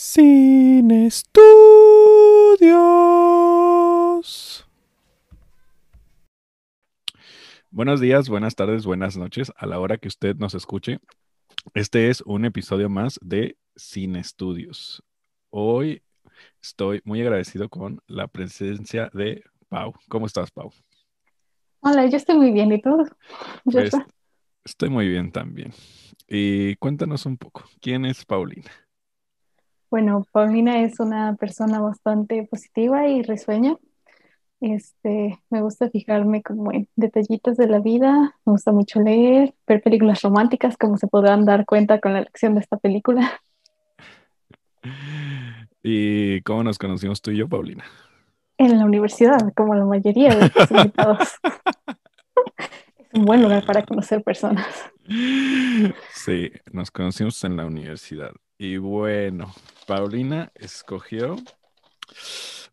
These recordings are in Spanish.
Sin estudios. Buenos días, buenas tardes, buenas noches a la hora que usted nos escuche. Este es un episodio más de Sin Estudios. Hoy estoy muy agradecido con la presencia de Pau. ¿Cómo estás, Pau? Hola, yo estoy muy bien. ¿Y tú? Pues, estoy muy bien también. Y cuéntanos un poco, ¿quién es Paulina? Bueno, Paulina es una persona bastante positiva y risueña. Este, me gusta fijarme como en detallitos de la vida, me gusta mucho leer, ver películas románticas, como se podrán dar cuenta con la elección de esta película. ¿Y cómo nos conocimos tú y yo, Paulina? En la universidad, como la mayoría de los invitados. es un buen lugar para conocer personas. Sí, nos conocimos en la universidad. Y bueno, Paulina escogió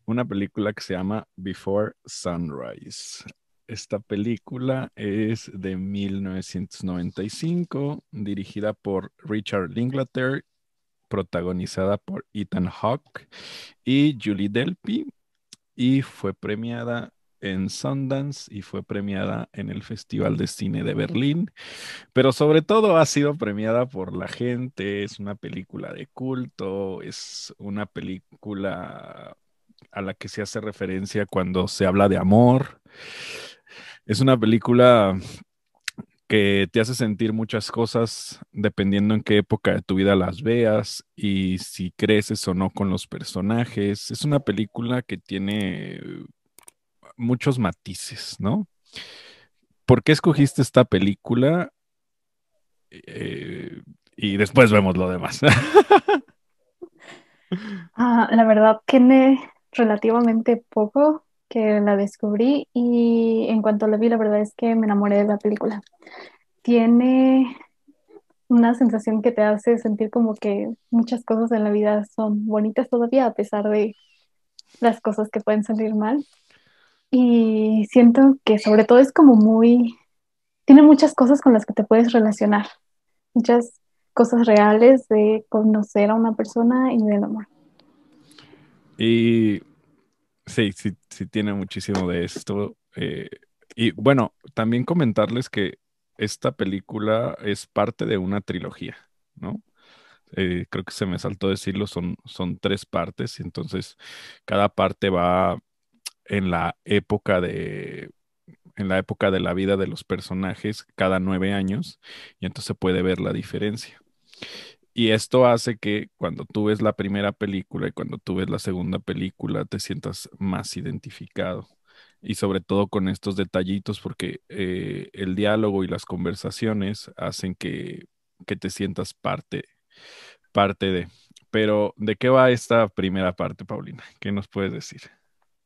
una película que se llama Before Sunrise. Esta película es de 1995, dirigida por Richard Linklater, protagonizada por Ethan Hawke y Julie Delpy, y fue premiada en Sundance y fue premiada en el Festival de Cine de Berlín, pero sobre todo ha sido premiada por la gente, es una película de culto, es una película a la que se hace referencia cuando se habla de amor. Es una película que te hace sentir muchas cosas dependiendo en qué época de tu vida las veas y si creces o no con los personajes. Es una película que tiene muchos matices, ¿no? ¿Por qué escogiste esta película? Eh, y después vemos lo demás. Ah, la verdad, tiene relativamente poco que la descubrí y en cuanto la vi, la verdad es que me enamoré de la película. Tiene una sensación que te hace sentir como que muchas cosas en la vida son bonitas todavía a pesar de las cosas que pueden salir mal. Y siento que sobre todo es como muy, tiene muchas cosas con las que te puedes relacionar, muchas cosas reales de conocer a una persona y del amor. Y sí, sí, sí tiene muchísimo de esto. Eh, y bueno, también comentarles que esta película es parte de una trilogía, ¿no? Eh, creo que se me saltó decirlo, son, son tres partes, entonces cada parte va en la época de en la época de la vida de los personajes cada nueve años y entonces se puede ver la diferencia. Y esto hace que cuando tú ves la primera película y cuando tú ves la segunda película te sientas más identificado. Y sobre todo con estos detallitos porque eh, el diálogo y las conversaciones hacen que, que te sientas parte, parte de. Pero, ¿de qué va esta primera parte, Paulina? ¿Qué nos puedes decir?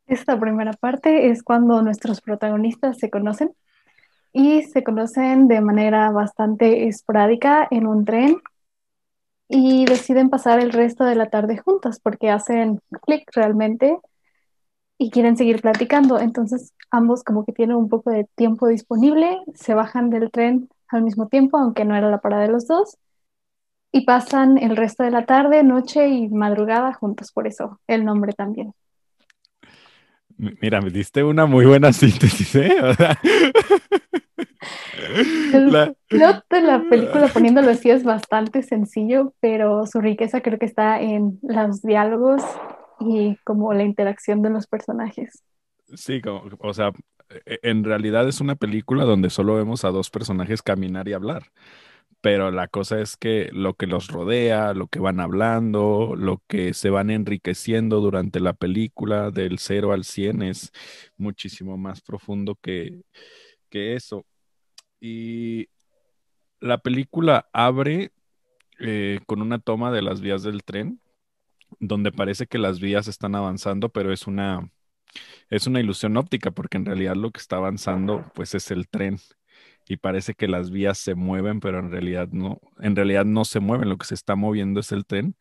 Esta primera parte es cuando nuestros protagonistas se conocen y se conocen de manera bastante esporádica en un tren y deciden pasar el resto de la tarde juntas porque hacen clic realmente y quieren seguir platicando. Entonces ambos como que tienen un poco de tiempo disponible, se bajan del tren al mismo tiempo, aunque no era la parada de los dos, y pasan el resto de la tarde, noche y madrugada juntos, por eso el nombre también. Mira, me diste una muy buena síntesis, ¿eh? el la... plot de la película, poniéndolo así, es bastante sencillo, pero su riqueza creo que está en los diálogos y como la interacción de los personajes. Sí, como, o sea, e-, en realidad es una película donde solo vemos a dos personajes caminar y hablar pero la cosa es que lo que los rodea, lo que van hablando, lo que se van enriqueciendo durante la película del 0 al 100 es muchísimo más profundo que, que eso. Y la película abre eh, con una toma de las vías del tren, donde parece que las vías están avanzando, pero es una, es una ilusión óptica, porque en realidad lo que está avanzando pues es el tren y parece que las vías se mueven, pero en realidad no, en realidad no se mueven, lo que se está moviendo es el tren,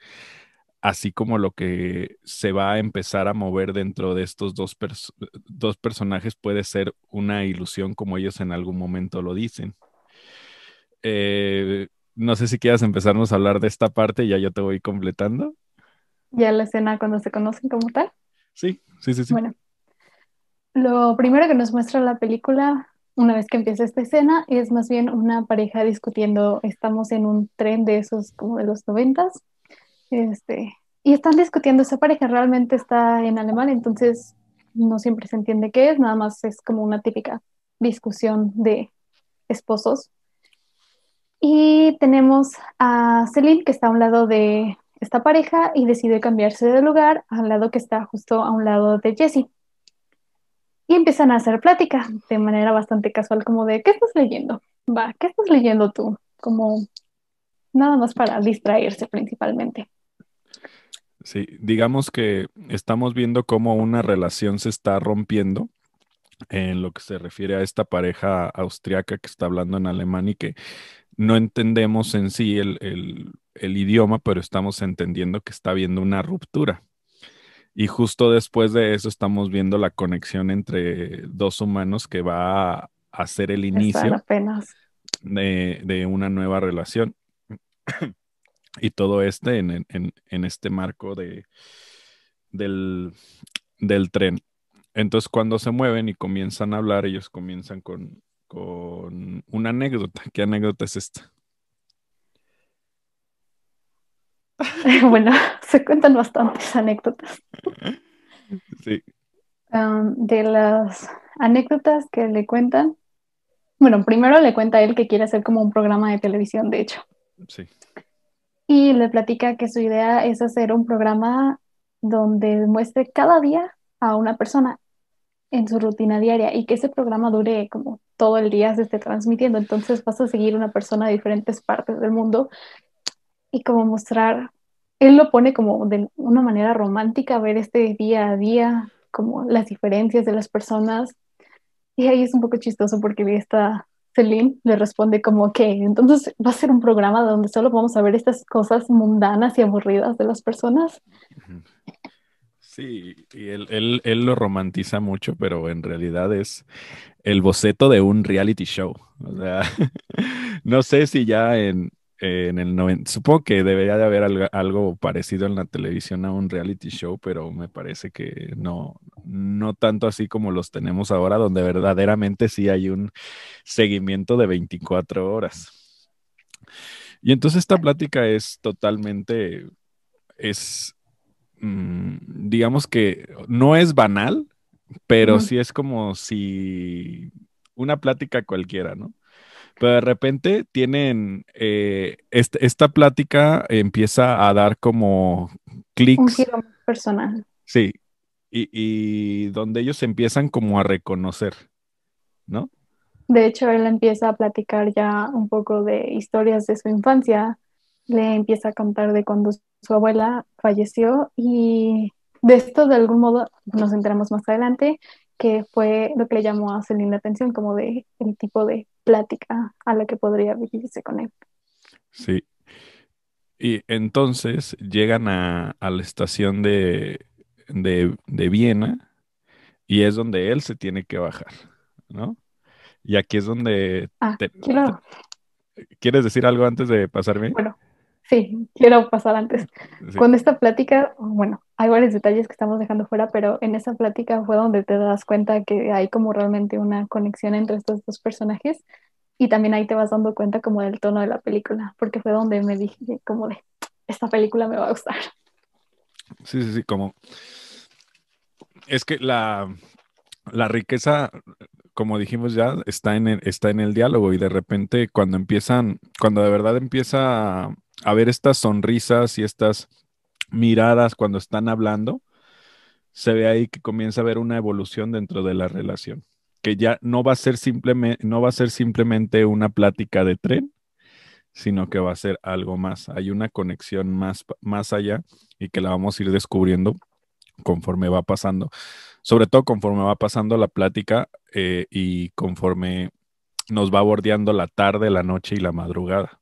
así como lo que se va a empezar a mover dentro de estos dos, dos personajes puede ser una ilusión, como ellos en algún momento lo dicen. Eh, no sé si quieras empezarnos a hablar de esta parte, ya yo te voy completando. ya la escena cuando se conocen como tal. Sí, sí, sí, sí. Bueno, lo primero que nos muestra la película, una vez que empieza esta escena, es más bien una pareja discutiendo, estamos en un tren de esos como de los noventas, este, y están discutiendo, esa pareja realmente está en alemán, entonces no siempre se entiende qué es, nada más es como una típica discusión de esposos. Y tenemos a Celine que está a un lado de esta pareja y decide cambiarse de lugar al lado que está justo a un lado de Jesse. Y empiezan a hacer plática de manera bastante casual, como de, ¿qué estás leyendo? Va, ¿qué estás leyendo tú? Como nada más para distraerse principalmente. Sí, digamos que estamos viendo cómo una relación se está rompiendo en lo que se refiere a esta pareja austriaca que está hablando en alemán y que no entendemos en sí el, el, el idioma, pero estamos entendiendo que está habiendo una ruptura. Y justo después de eso estamos viendo la conexión entre dos humanos que va a hacer el inicio apenas. de, de, una nueva relación. y todo este en, en, en este marco de, del, del, tren. Entonces cuando se mueven y comienzan a hablar, ellos comienzan con, con una anécdota. ¿Qué anécdota es esta? bueno, se cuentan bastantes anécdotas. Sí. Um, de las anécdotas que le cuentan, bueno, primero le cuenta a él que quiere hacer como un programa de televisión, de hecho. Sí. Y le platica que su idea es hacer un programa donde muestre cada día a una persona en su rutina diaria y que ese programa dure como todo el día se esté transmitiendo. Entonces vas a seguir una persona de diferentes partes del mundo y como mostrar, él lo pone como de una manera romántica, ver este día a día, como las diferencias de las personas. Y ahí es un poco chistoso porque esta Celine le responde como que entonces va a ser un programa donde solo vamos a ver estas cosas mundanas y aburridas de las personas. Sí, y él, él, él, lo romantiza mucho, pero en realidad es el boceto de un reality show. O sea, no sé si ya en, en el 90, supongo que debería de haber algo, algo, parecido en la televisión a un reality show, pero me parece que no, no tanto así como los tenemos ahora, donde verdaderamente sí hay un seguimiento de 24 horas. Y entonces esta plática es totalmente, es, mmm, digamos que no es banal, pero uh -huh. sí es como si una plática cualquiera, ¿no? Pero de repente tienen, eh, esta plática empieza a dar como clics. Un giro personal. Sí, y, y, donde ellos empiezan como a reconocer, ¿no? De hecho, él empieza a platicar ya un poco de historias de su infancia, le empieza a contar de cuando su abuela falleció y de esto de algún modo nos enteramos más adelante que fue lo que le llamó a Celine la atención, como de el tipo de plática a la que podría vivirse con él. Sí. Y entonces llegan a, a la estación de, de, de, Viena y es donde él se tiene que bajar, ¿no? Y aquí es donde... Ah, te, quiero... te, ¿Quieres decir algo antes de pasarme? Bueno, sí, quiero pasar antes. Sí. Con esta plática, bueno, hay varios detalles que estamos dejando fuera, pero en esa plática fue donde te das cuenta que hay como realmente una conexión entre estos dos personajes y también ahí te vas dando cuenta como del tono de la película, porque fue donde me dije como de, esta película me va a gustar. Sí, sí, sí, como... Es que la, la riqueza, como dijimos ya, está en, el, está en el diálogo y de repente cuando empiezan, cuando de verdad empieza a, ver estas sonrisas y estas miradas cuando están hablando, se ve ahí que comienza a haber una evolución dentro de la relación, que ya no va a ser simplemente, no va a ser simplemente una plática de tren, sino que va a ser algo más. Hay una conexión más, más allá y que la vamos a ir descubriendo conforme va pasando, sobre todo conforme va pasando la plática eh, y conforme nos va bordeando la tarde, la noche y la madrugada.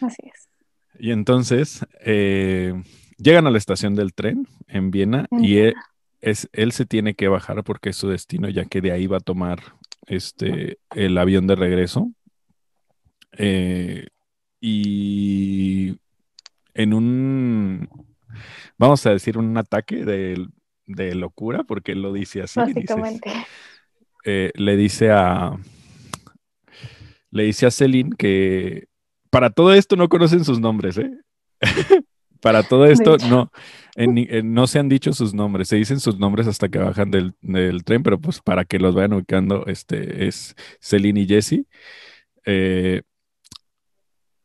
Así es. Y entonces eh, llegan a la estación del tren en Viena En y él, es, él se tiene que bajar porque es su destino, ya que de ahí va a tomar este, el avión de regreso. Eh, y en un, vamos a decir, un ataque de, de locura, porque él lo dice así. Básicamente. eh, le dice a, le dice a Celine que para todo esto no conocen sus nombres, ¿eh? para todo esto no, en, en, no se han dicho sus nombres, se dicen sus nombres hasta que bajan del, del, tren, pero pues para que los vayan ubicando, este es Celine y Jesse. Eh,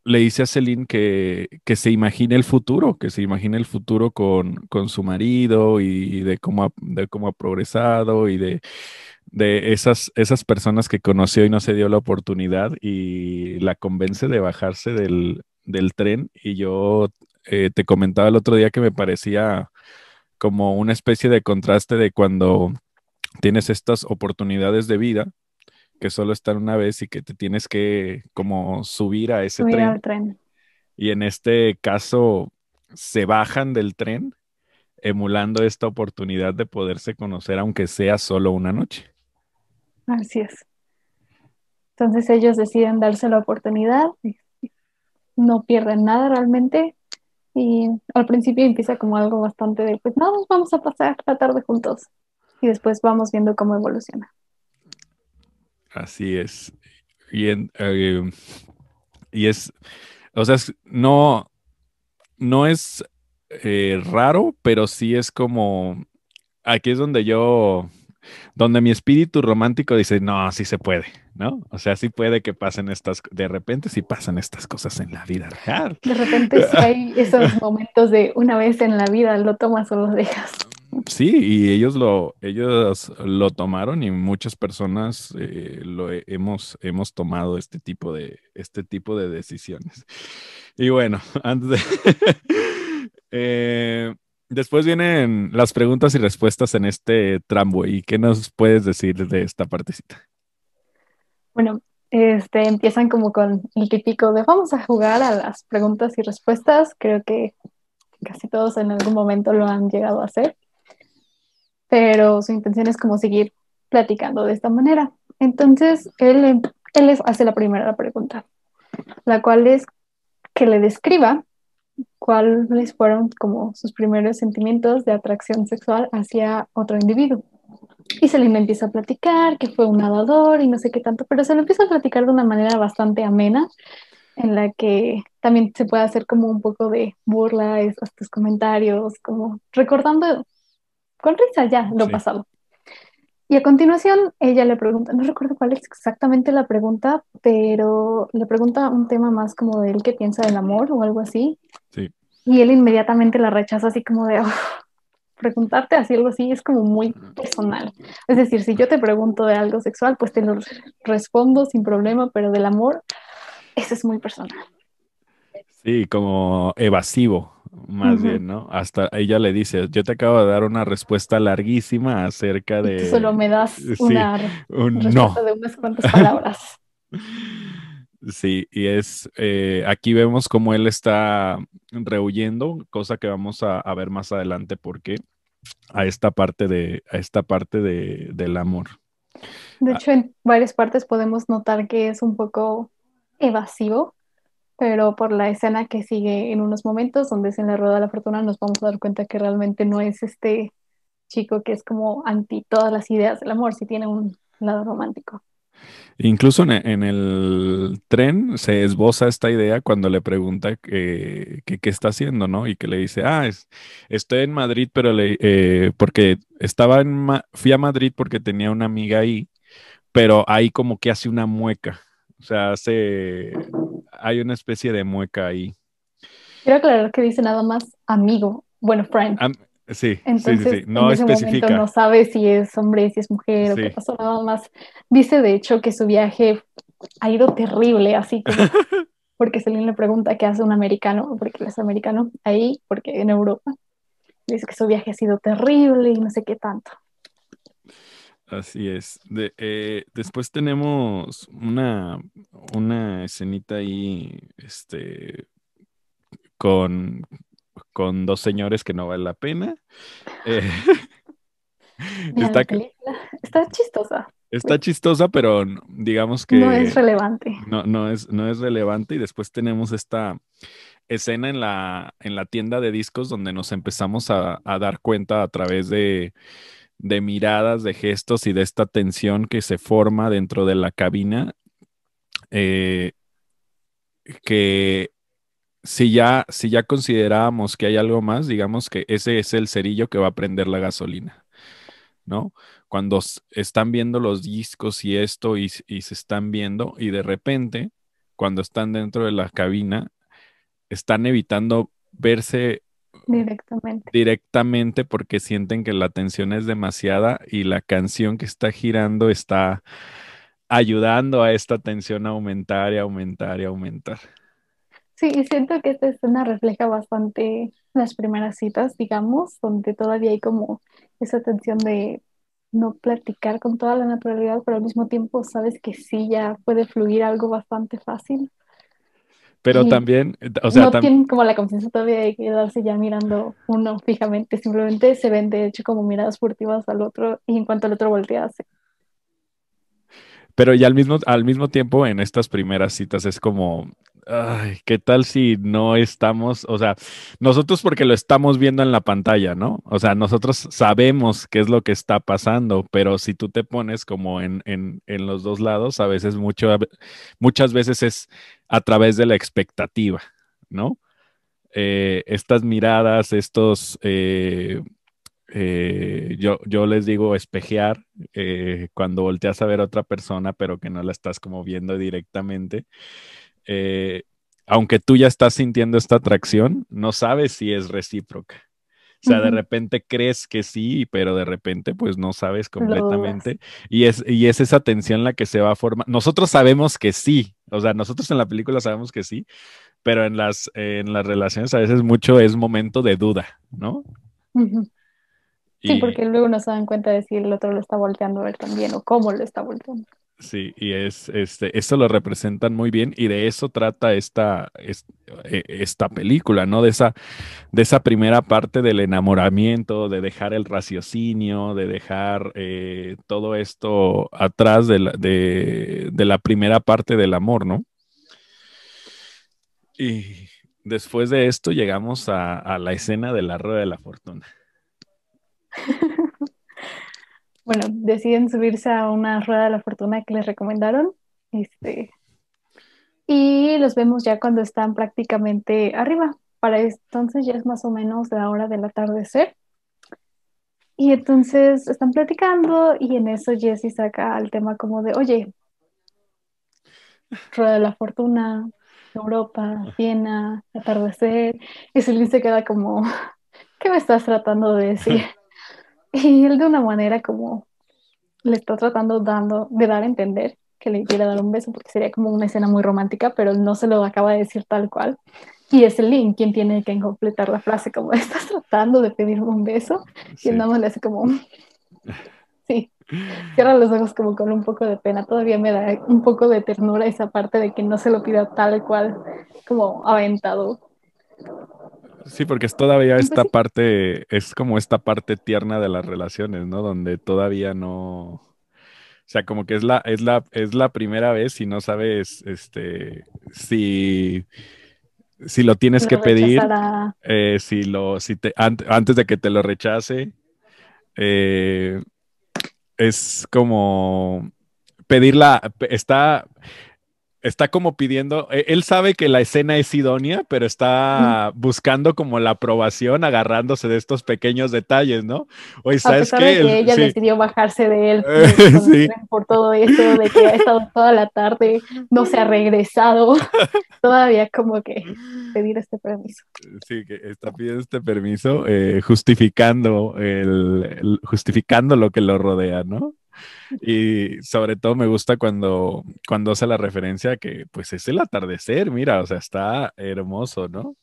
le dice a Celine que, que, se imagine el futuro, que se imagine el futuro con, con su marido y de cómo ha, de cómo ha progresado y de, de esas, esas personas que conoció y no se dio la oportunidad y la convence de bajarse del, del tren. Y yo eh, te comentaba el otro día que me parecía como una especie de contraste de cuando tienes estas oportunidades de vida que solo están una vez y que te tienes que como subir a ese Subir tren. al tren. Y en este caso se bajan del tren emulando esta oportunidad de poderse conocer aunque sea solo una noche. Así es. Entonces ellos deciden darse la oportunidad, no pierden nada realmente y al principio empieza como algo bastante de, pues no, nos vamos a pasar la tarde juntos y después vamos viendo cómo evoluciona. Así es. Y, eh, y es, o sea, no, no es eh, raro, pero sí es como, aquí es donde yo, donde mi espíritu romántico dice, no, sí se puede, ¿no? O sea, sí puede que pasen estas, de repente sí pasan estas cosas en la vida real. De repente sí hay esos momentos de una vez en la vida, lo tomas o lo dejas. Sí, y ellos lo, ellos lo tomaron y muchas personas eh, lo he, hemos, hemos tomado este tipo de, este tipo de decisiones. Y bueno, antes de eh, después vienen las preguntas y respuestas en este tramway. ¿Qué nos puedes decir de esta partecita? Bueno, este, empiezan como con el típico de vamos a jugar a las preguntas y respuestas. Creo que casi todos en algún momento lo han llegado a hacer pero su intención es como seguir platicando de esta manera. Entonces, él, él les hace la primera pregunta, la cual es que le describa cuáles fueron como sus primeros sentimientos de atracción sexual hacia otro individuo. Y se le empieza a platicar que fue un nadador y no sé qué tanto, pero se lo empieza a platicar de una manera bastante amena, en la que también se puede hacer como un poco de burla, estos comentarios, como recordando con risa ya lo sí. pasado. Y a continuación ella le pregunta, no recuerdo cuál es exactamente la pregunta, pero le pregunta un tema más como de él que piensa del amor o algo así. Y él inmediatamente la rechaza así como de, oh, preguntarte así algo así es como muy personal. Es decir, si yo te pregunto de algo sexual, pues te lo respondo sin problema, pero del amor, eso es muy personal. Sí, como evasivo más uh -huh. bien, ¿no? Hasta ella le dice, yo te acabo de dar una respuesta larguísima acerca de... Tú solo me das sí, una un respuesta no. de unas cuantas palabras. Sí, y es, eh, aquí vemos cómo él está rehuyendo, cosa que vamos a, a, ver más adelante porque a esta parte de, a esta parte de, del amor. De hecho, en varias partes podemos notar que es un poco evasivo, pero por la escena que sigue en unos momentos donde es en la rueda de la fortuna nos vamos a dar cuenta que realmente no es este chico que es como anti todas las ideas del amor, si tiene un lado romántico. Incluso en, en, el tren se esboza esta idea cuando le pregunta qué que, que está haciendo, ¿no? Y que le dice, ah, es, estoy en Madrid, pero le, eh, porque estaba en, Ma fui a Madrid porque tenía una amiga ahí, pero ahí como que hace una mueca, o sea, hace, hay una especie de mueca ahí. Quiero aclarar que dice nada más amigo, bueno, friend. Am Sí, Entonces, sí, sí, sí. no en ese especifica. Momento no sabe si es hombre, si es mujer o qué pasó, nada más. Dice de hecho que su viaje ha ido terrible, así como porque Celine le pregunta qué hace un americano, porque él es americano ahí, porque en Europa. Dice que su viaje ha sido terrible y no sé qué tanto. Así es. De, eh, después tenemos una, una escenita ahí, este, con, con dos señores que no vale la pena. Eh, está, chistosa. está chistosa, pero digamos que No es relevante. no, no es, no es relevante. Y después tenemos esta, escena en la, en la tienda de discos donde nos empezamos a, a dar cuenta a través de, de miradas, de gestos y de esta tensión que se forma dentro de la cabina, eh, que si ya, si ya considerábamos que hay algo más, digamos que ese es el cerillo que va a prender la gasolina, ¿no? Cuando están viendo los discos y esto y, y se están viendo y de repente, cuando están dentro de la cabina, están evitando verse Directamente. directamente porque sienten que la tensión es demasiada y la canción que está girando está ayudando a esta tensión a aumentar y aumentar y aumentar. Sí, y siento que esta escena refleja bastante las primeras citas, digamos, donde todavía hay como esa tensión de no platicar con toda la naturalidad, pero al mismo tiempo sabes que sí ya puede fluir algo bastante fácil. Pero Y también, o sea, no tam- tienen como la confianza todavía de quedarse ya mirando uno fijamente, simplemente se ven de hecho como miradas furtivas al otro y en cuanto el otro voltea, se pero ya al mismo, al mismo tiempo en estas primeras citas es como, ay, ¿qué tal si no estamos, o sea, nosotros porque lo estamos viendo en la pantalla, ¿no? O sea, nosotros sabemos qué es lo que está pasando, pero si tú te pones como en, en, en los dos lados, a veces mucho, muchas veces es a través de la expectativa, ¿no? Eh, estas miradas, estos, eh, eh, yo, yo les digo espejear, cuando volteas a ver a otra persona, pero que no la estás como viendo directamente. Eh, aunque tú ya estás sintiendo esta atracción, no sabes si es recíproca. O sea, de repente crees que sí, pero de repente pues no sabes completamente. Y es, y es esa tensión la que se va a formar. Nosotros sabemos que sí, o sea, nosotros en la película sabemos que sí, pero en las, en las relaciones a veces mucho es momento de duda, ¿no? Sí, Y porque luego no se dan cuenta de si el otro lo está volteando a ver también o cómo lo está volteando. Sí, y es, este, eso lo representan muy bien y de eso trata esta, es- eh, esta película, ¿no? De esa, de esa primera parte del enamoramiento, de dejar el raciocinio, de dejar eh, todo esto atrás de la, de, de la primera parte del amor, ¿no? Y después de esto llegamos a, a la escena de la rueda de la fortuna. Bueno, deciden subirse a una rueda de la fortuna que les recomendaron. Este, y los vemos ya cuando están prácticamente arriba. Para entonces ya es más o menos la hora del atardecer. Y entonces están platicando y en eso Jesse saca el tema como de, oye, Rueda de la Fortuna, Europa, Viena, atardecer. Y Celine se queda como, ¿qué me estás tratando de decir? Y él de una manera como le está tratando dando, de dar a entender que le quiere dar un beso porque sería como una escena muy romántica, pero no se lo acaba de decir tal cual. Y es el Link quien tiene que completar la frase como estás tratando de pedirme un beso y Sí. nada más le hace como sí, cierra los ojos como con un poco de pena. Todavía me da un poco de ternura esa parte de que no se lo pida tal cual como aventado. Sí, porque es todavía Pues esta parte, es como esta parte tierna de las relaciones, ¿no? Donde todavía no, o sea, como que es la, es la, es la primera vez y no sabes, este, si, si lo tienes Lo que pedir, eh, si lo, si te, an- antes de que te lo rechace, eh, es como pedirla, pe- está, está como pidiendo, eh, él sabe que la escena es idónea, pero está buscando como la aprobación, agarrándose de estos pequeños detalles, ¿no? Oye, A ¿sabes pesar qué? de que El- ella sí. decidió bajarse de él Eh, cuando sí. por todo esto, de que ha estado toda la tarde, no se ha regresado, todavía como que pedir este permiso. Sí, que está pidiendo este permiso, eh, justificando el, el- justificando lo que lo rodea, ¿no? Y sobre todo me gusta cuando, cuando hace la referencia a que pues es el atardecer, mira, o sea, está hermoso, ¿no?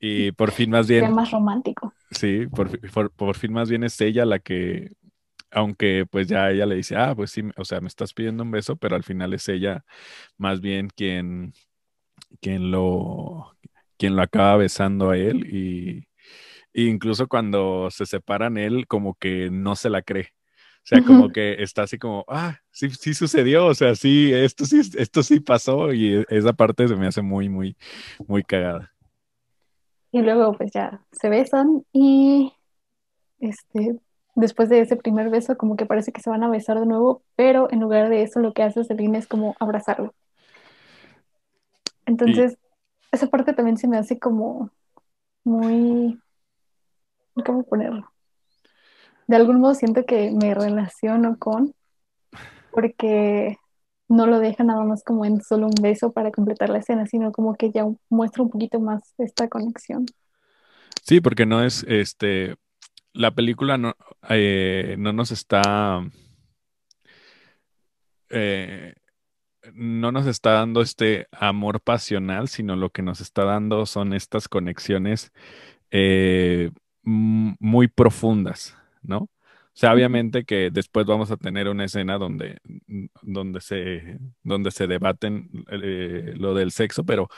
Y por fin más Sería bien, más romántico. sí, por, por, por fin más bien es ella la que, aunque pues ya ella le dice, ah, pues sí, o sea, me estás pidiendo un beso, pero al final es ella más bien quien, quien lo, quien lo acaba besando a él y, y incluso cuando se separan él como que no se la cree. O sea, como que está así como, ah, sí, sí sucedió, o sea, sí, esto sí, esto sí pasó y esa parte se me hace muy, muy, muy cagada. Y luego pues ya se besan y este, después de ese primer beso como que parece que se van a besar de nuevo, pero en lugar de eso lo que hace Celine es como abrazarlo. Y Entonces, esa parte también se me hace como muy, ¿cómo ponerlo? De algún modo siento que me relaciono con, porque no lo deja nada más como en solo un beso para completar la escena, sino como que ya muestra un poquito más esta conexión. sí, porque no es, este, la película no, eh, no nos está, eh, no nos está dando este amor pasional, sino lo que nos está dando son estas conexiones eh, muy profundas, ¿no? O sea, obviamente que después vamos a tener una escena donde, donde se, donde se debaten eh, lo del sexo, pero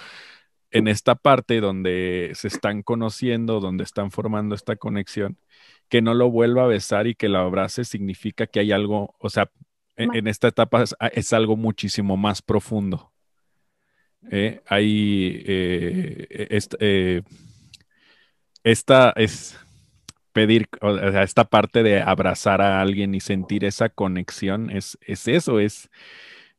en esta parte donde se están conociendo, donde están formando esta conexión, que no lo vuelva a besar y que lo abrace significa que hay algo, o sea, en, Ma- en esta etapa es, es algo muchísimo más profundo. ¿eh? Hay eh, eh, esta es pedir, o sea, esta parte de abrazar a alguien y sentir esa conexión es, es eso, es,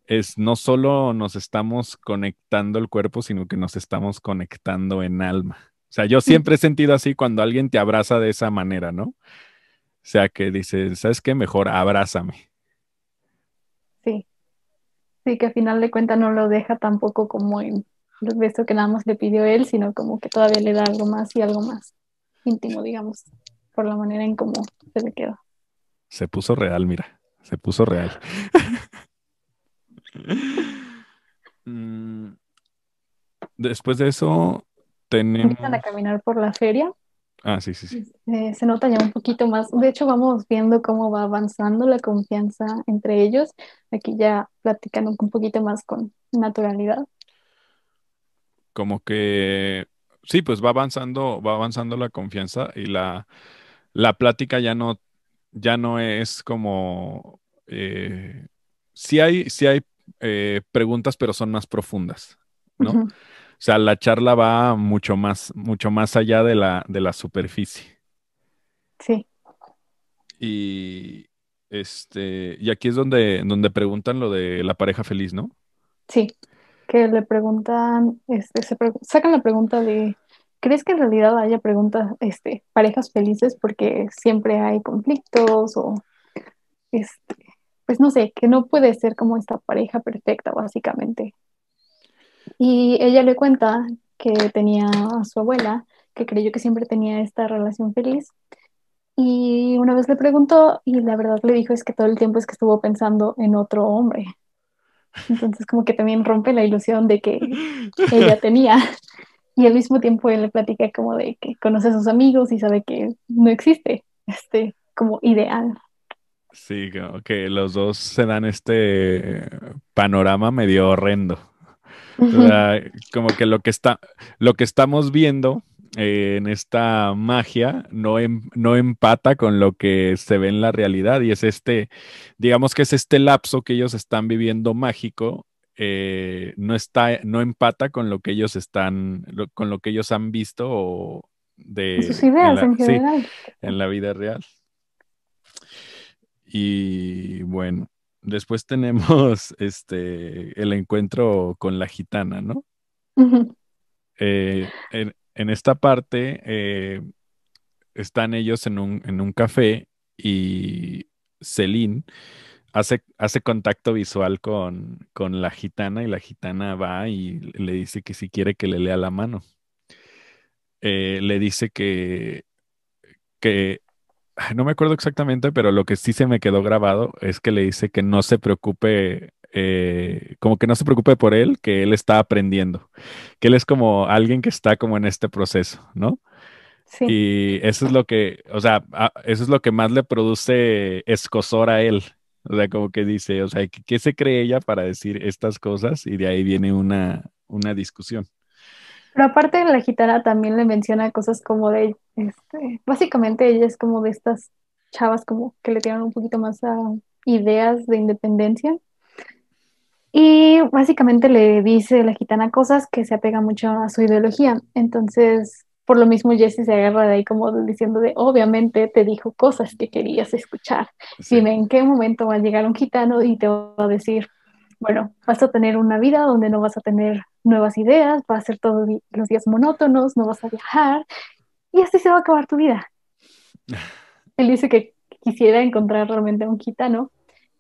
es no solo nos estamos conectando el cuerpo, sino que nos estamos conectando en alma. O sea, yo siempre he sentido así cuando alguien te abraza de esa manera, ¿no? O sea, que dices, ¿sabes qué? Mejor abrázame. Sí, sí, que al final de cuentas no lo deja tampoco como en el beso que nada más le pidió él, sino como que todavía le da algo más y algo más íntimo, digamos, por la manera en cómo se le quedó. Se puso real, mira, se puso real. Mm, Después de eso, Empiezan a tenemos... caminar por la feria Ah, sí, sí, sí. Eh, se nota ya un poquito más. De hecho, vamos viendo cómo va avanzando la confianza entre ellos. Aquí ya platicando un poquito más con naturalidad. Como que... Sí, pues va avanzando, va avanzando la confianza y la, la plática ya no, ya no es como... eh, sí hay, sí hay eh, preguntas, pero son más profundas, ¿no? O sea, la charla va mucho más, mucho más allá de la, de la superficie. Sí, Y este, y aquí es donde, donde preguntan lo de la pareja feliz, ¿no? sí. Que le preguntan, este, se pre- sacan la pregunta de, ¿crees que en realidad haya preguntas, este, parejas felices porque siempre hay conflictos o, este, pues no sé, que no puede ser como esta pareja perfecta, básicamente? Y ella le cuenta que tenía a su abuela, que creyó que siempre tenía esta relación feliz. Y una vez le preguntó y la verdad le dijo es que todo el tiempo es que estuvo pensando en otro hombre. Entonces como que también rompe la ilusión de que ella tenía. Y al mismo tiempo él le platica como de que conoce a sus amigos y sabe que no existe este como ideal. Sí, como que los dos se dan este panorama medio horrendo. O Ujú, sea, como que lo que está, lo que estamos viendo eh, en esta magia no, em- no empata con lo que se ve en la realidad y es este, digamos que es este lapso que ellos están viviendo mágico, eh, no está, no empata con lo que ellos están, lo- con lo que ellos han visto o Sus de, en ideas la, en sí, general. en la vida real. Y bueno, después tenemos este el encuentro con la gitana, ¿no? Eh, en, en esta parte eh, están ellos en un, en un café y Celine hace, hace contacto visual con, con la gitana y la gitana va y le dice que si quiere que le lea la mano. Eh, le dice que, que no me acuerdo exactamente, pero lo que sí se me quedó grabado es que le dice que no se preocupe, eh, como que no se preocupe por él, que él está aprendiendo, que él es como alguien que está como en este proceso, ¿no? Sí. Y eso es lo que, o sea, eso es lo que más le produce escozor a él. O sea, como que dice, o sea, ¿qué, se cree ella para decir estas cosas? Y de ahí viene una, una discusión. Pero aparte la gitana también le menciona cosas como de, este, básicamente ella es como de estas chavas como que le tiran un poquito más a ideas de independencia. Y básicamente le dice la gitana cosas que se apegan mucho a su ideología. Entonces, por lo mismo Jesse se agarra de ahí como diciendo de, obviamente te dijo cosas que querías escuchar. Dime en qué momento va a llegar un gitano y te va a decir, bueno, vas a tener una vida donde no vas a tener nuevas ideas, va a ser todos los días monótonos, no vas a viajar y así se va a acabar tu vida. Él dice que quisiera encontrar realmente a un gitano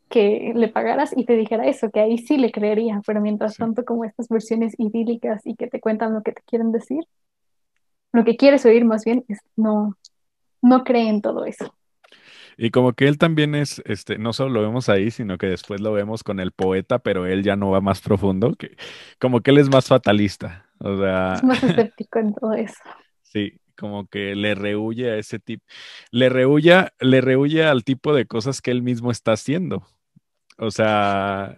que le pagaras y te dijera eso, que ahí sí le creería, pero mientras tanto como estas versiones idílicas y que te cuentan lo que te quieren decir, lo que quieres oír más bien es no, no cree en todo eso. Y como que él también es, este, no solo lo vemos ahí, sino que después lo vemos con el poeta, pero él ya no va más profundo, que como que él es más fatalista, o sea... Es más escéptico en todo eso. Sí, como que le rehuye a ese tipo, le rehuye, le rehuye al tipo de cosas que él mismo está haciendo. O sea,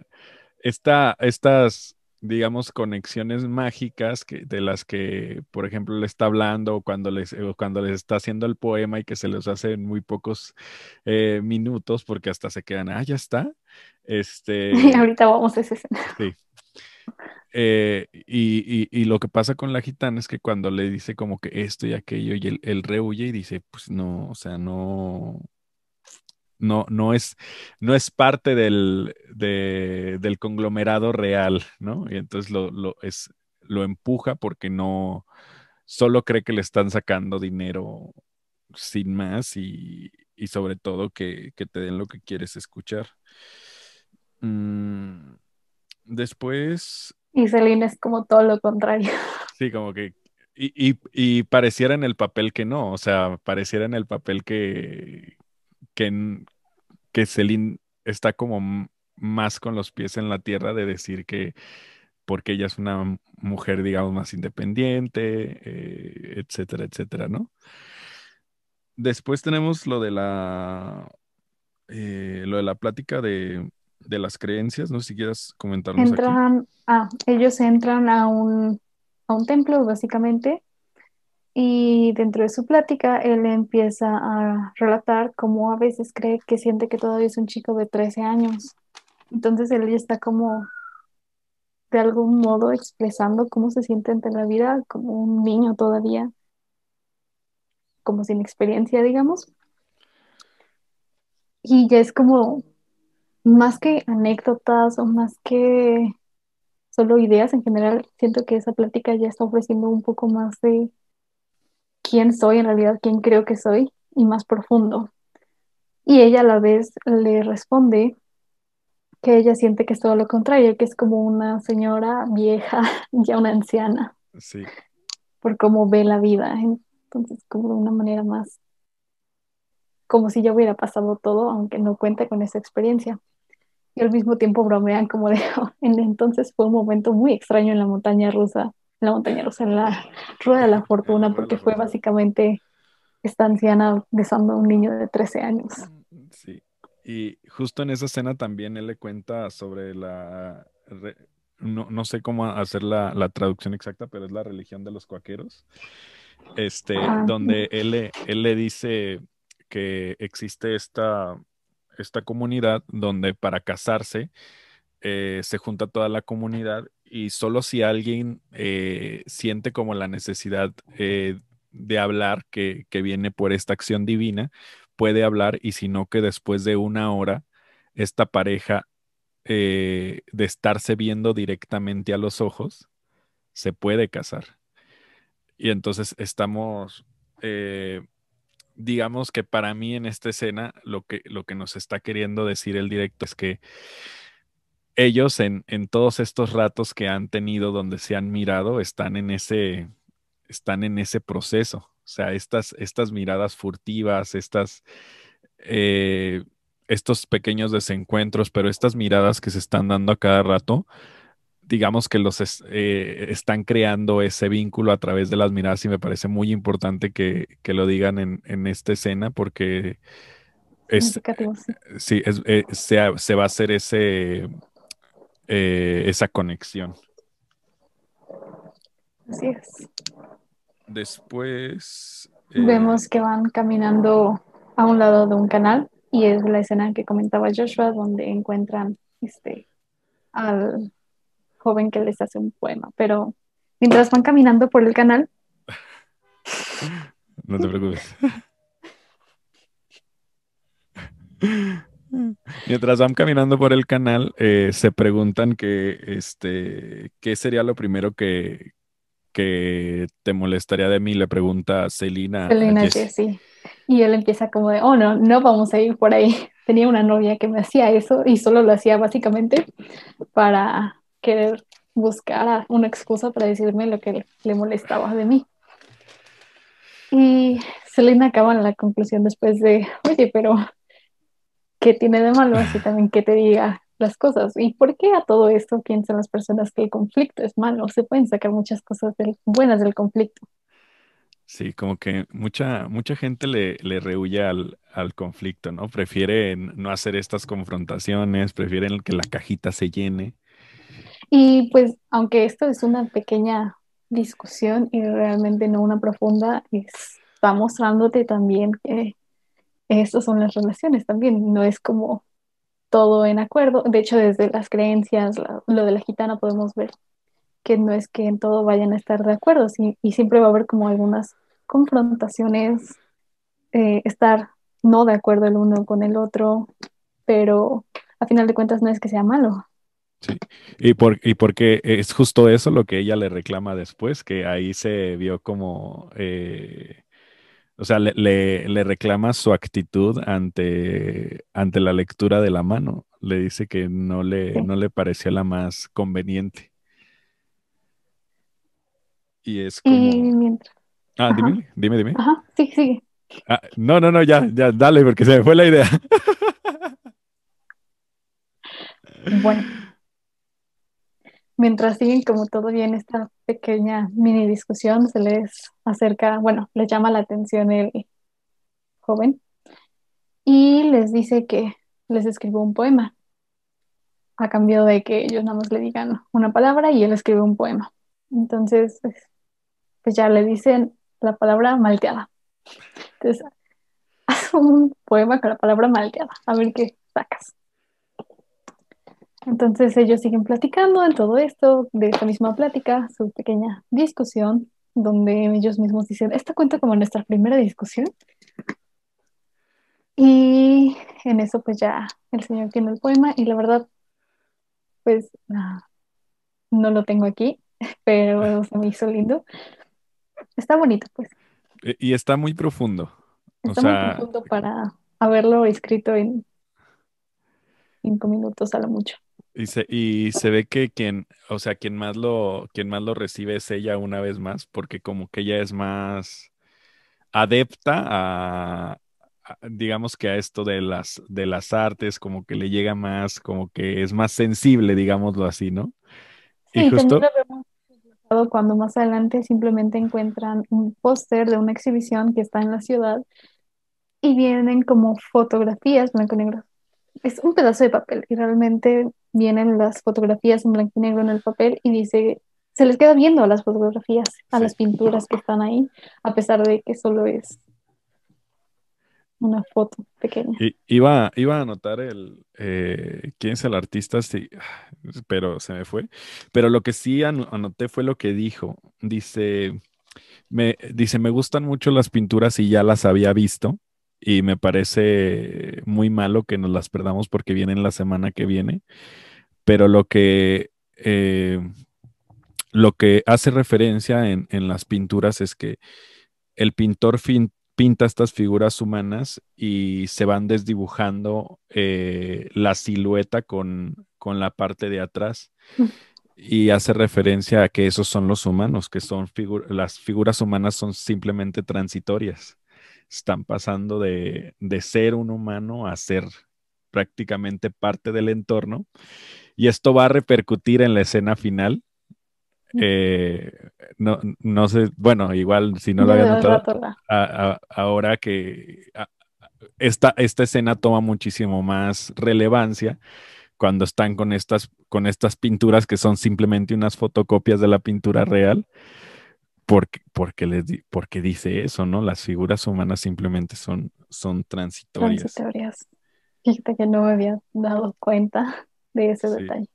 esta, estas, digamos, conexiones mágicas que, de las que, por ejemplo, le está hablando cuando les, cuando les está haciendo el poema y que se los hace en muy pocos eh, minutos porque hasta se quedan, ah, ya está. Este, ahorita vamos a escena. Sí. Eh, y, y, lo que pasa con la gitana es que cuando le dice como que esto y aquello y él, él rehuye y dice, pues no, o sea, no, no, no, es, no es parte del, del conglomerado real, ¿no? Y entonces lo, lo, es, lo empuja porque no, solo cree que le están sacando dinero sin más y, y sobre todo que, que, te den lo que quieres escuchar. Mm, después... Y Celine es como todo lo contrario. Sí, como que... Y, y, y pareciera en el papel que no, o sea, pareciera en el papel que, que, que Celine está como más con los pies en la tierra de decir que porque ella es una mujer, digamos, más independiente, eh, etcétera, etcétera, ¿no? Después tenemos lo de la, eh, lo de la plática de, de, las creencias, no sé si quieras comentarnos entran, Ah, ellos entran a un, a un templo, básicamente, y dentro de su plática, él empieza a relatar cómo a veces cree que siente que todavía es un chico de 13 años. Entonces él ya está como de algún modo expresando cómo se siente ante la vida como un niño todavía, como sin experiencia, digamos. Y ya es como más que anécdotas o más que solo ideas en general, siento que esa plática ya está ofreciendo un poco más de quién soy en realidad, quién creo que soy y más profundo. Y ella a la vez le responde que ella siente que es todo lo contrario, que es como una señora vieja, ya una anciana. Sí. Por cómo ve la vida. Entonces, como de una manera más, como si ya hubiera pasado todo, aunque no cuente con esa experiencia. Y al mismo tiempo bromean como de, entonces fue un momento muy extraño en la montaña rusa la montaña rusa, en la rueda de la fortuna, porque fue básicamente esta anciana besando a un niño de 13 años. Sí, y justo en esa escena también él le cuenta sobre la, no, no sé cómo hacer la, la, traducción exacta, pero es la religión de los cuaqueros, este, ah, donde él le, él le dice que existe esta, esta comunidad donde para casarse eh, se junta toda la comunidad y solo si alguien eh, siente como la necesidad eh, de hablar que, viene por esta acción divina, puede hablar y si no que después de una hora esta pareja eh, de estarse viendo directamente a los ojos se puede casar. Y entonces estamos, digamos que para mí en esta escena lo que, lo que nos está queriendo decir el directo es que ellos en, en, todos estos ratos que han tenido donde se han mirado están en ese, están en ese proceso. O sea, estas, estas miradas furtivas, estas, eh, estos pequeños desencuentros, pero estas miradas que se están dando a cada rato, digamos que los eh, están creando ese vínculo a través de las miradas y me parece muy importante que, que lo digan en, en, esta escena porque es, sí, es, eh, se, se, va a hacer ese eh, esa conexión. Así es. Después... Eh, Vemos que van caminando a un lado de un canal y es la escena que comentaba Joshua donde encuentran este, al joven que les hace un poema. Pero mientras van caminando por el canal, No te preocupes. Mientras van caminando por el canal, eh, se preguntan que, este, ¿qué sería lo primero que, que te molestaría de mí? Le pregunta Celina. Celina Jesse. Y él empieza como de, oh no, no vamos a ir por ahí. Tenía una novia que me hacía eso y solo lo hacía básicamente para querer buscar una excusa para decirme lo que le molestaba de mí. Y Selena acaba en la conclusión después de, oye, pero ¿qué tiene de malo así también que te diga las cosas? ¿Y por qué a todo esto piensan las personas que el conflicto es malo? Se pueden sacar muchas cosas buenas del conflicto. Sí, como que mucha, mucha gente le, le rehuye al, al, conflicto, ¿no? Prefieren no hacer estas confrontaciones, prefieren que la cajita se llene. Y pues, aunque esto es una pequeña discusión y realmente no una profunda, está mostrándote también que estas son las relaciones también, no es como todo en acuerdo. De hecho, desde las creencias, lo de la gitana podemos ver que no es que en todo vayan a estar de acuerdo y siempre va a haber como algunas confrontaciones, eh, estar no de acuerdo el uno con el otro, pero a final de cuentas no es que sea malo. Sí, y, por, y porque es justo eso lo que ella le reclama después, que ahí se vio como, eh, o sea, le, le, reclama su actitud ante, ante la lectura de la mano. Le dice que no le, no le parecía la más conveniente. Y es como... Y mientras... Ah, dime, dime, dime. Ajá, sí, sí. Ah, no, no, no, ya, ya, dale, porque se me fue la idea. Bueno, mientras siguen como todavía en esta pequeña mini discusión, se les acerca, bueno, les llama la atención el joven y les dice que les escribió un poema a cambio de que ellos nada más le digan una palabra y él escribe un poema. Entonces, pues, pues ya le dicen la palabra malteada. Entonces, haz un poema con la palabra malteada, a ver qué sacas. Entonces ellos siguen platicando en todo esto, de esta misma plática, su pequeña discusión, donde ellos mismos dicen, esta cuenta como nuestra primera discusión. Y en eso pues ya el señor tiene el poema y la verdad, pues ah, no lo tengo aquí, pero se me hizo lindo. Está bonito pues. E, y está muy profundo. Está muy profundo para haberlo escrito en cinco minutos a lo mucho. Y se, y se ve que quien, o sea, quien más lo, quien más lo recibe es ella una vez más, porque como que ella es más adepta a, digamos que a esto de las, de las artes, como que le llega más, como que es más sensible, digámoslo así, ¿no? Sí, y justo... vemos cuando más adelante simplemente encuentran un póster de una exhibición que está en la ciudad y vienen como fotografías blanco y negro. Es un pedazo de papel y realmente vienen las fotografías en blanco y negro en el papel y dice, se les queda viendo a las fotografías, a las pinturas que están ahí, a pesar de que solo es una foto pequeña. Y, iba, iba a anotar el eh, quién es el artista, sí, pero se me fue. Pero lo que sí anoté fue lo que dijo. Dice, me, dice, me gustan mucho las pinturas y ya las había visto. Y me parece muy malo que nos las perdamos porque vienen la semana que viene pero lo que, eh, lo que hace referencia en, las pinturas es que el pintor pinta estas figuras humanas y se van desdibujando eh, la silueta con, la parte de atrás. Mm. Y hace referencia a que esos son los humanos, que son las figuras humanas son simplemente transitorias. Están pasando de, de ser un humano a ser prácticamente parte del entorno. Y esto va a repercutir en la escena final. Eh, no, no sé, bueno, igual si no lo había notado, ahora que esta, esta escena toma muchísimo más relevancia cuando están con estas, con estas pinturas que son simplemente unas fotocopias de la pintura real, porque, porque, les, porque dice eso, ¿no? Las figuras humanas simplemente son, son transitorias. Transitorias. Fíjate que no me había dado cuenta de ese detalle.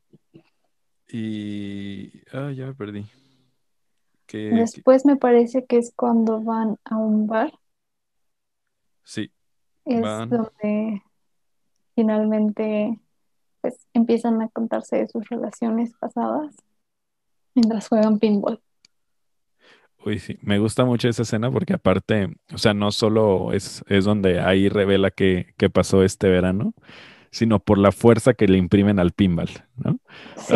Y. Ah, ya me perdí. Después me parece que es cuando van a un bar, sí, es van. donde finalmente pues empiezan a contarse de sus relaciones pasadas mientras juegan pinball. Uy, sí, me gusta mucho esa escena porque aparte, o sea, no solo es, es donde ahí revela qué, qué pasó este verano, sino por la fuerza que le imprimen al pinball, ¿no? Sí,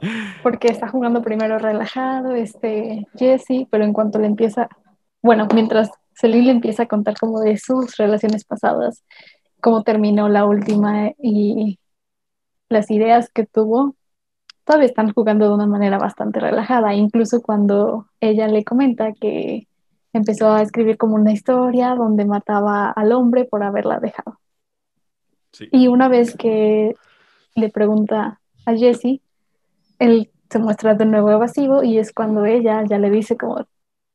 porque está jugando primero relajado, este Jesse, pero en cuanto le empieza, bueno, mientras Celine le empieza a contar como de sus relaciones pasadas, cómo terminó la última y las ideas que tuvo, todavía están jugando de una manera bastante relajada, incluso cuando ella le comenta que empezó a escribir como una historia donde mataba al hombre por haberla dejado. Sí, Y una vez que le pregunta a Jesse, él se muestra de nuevo evasivo y es cuando ella ya le dice como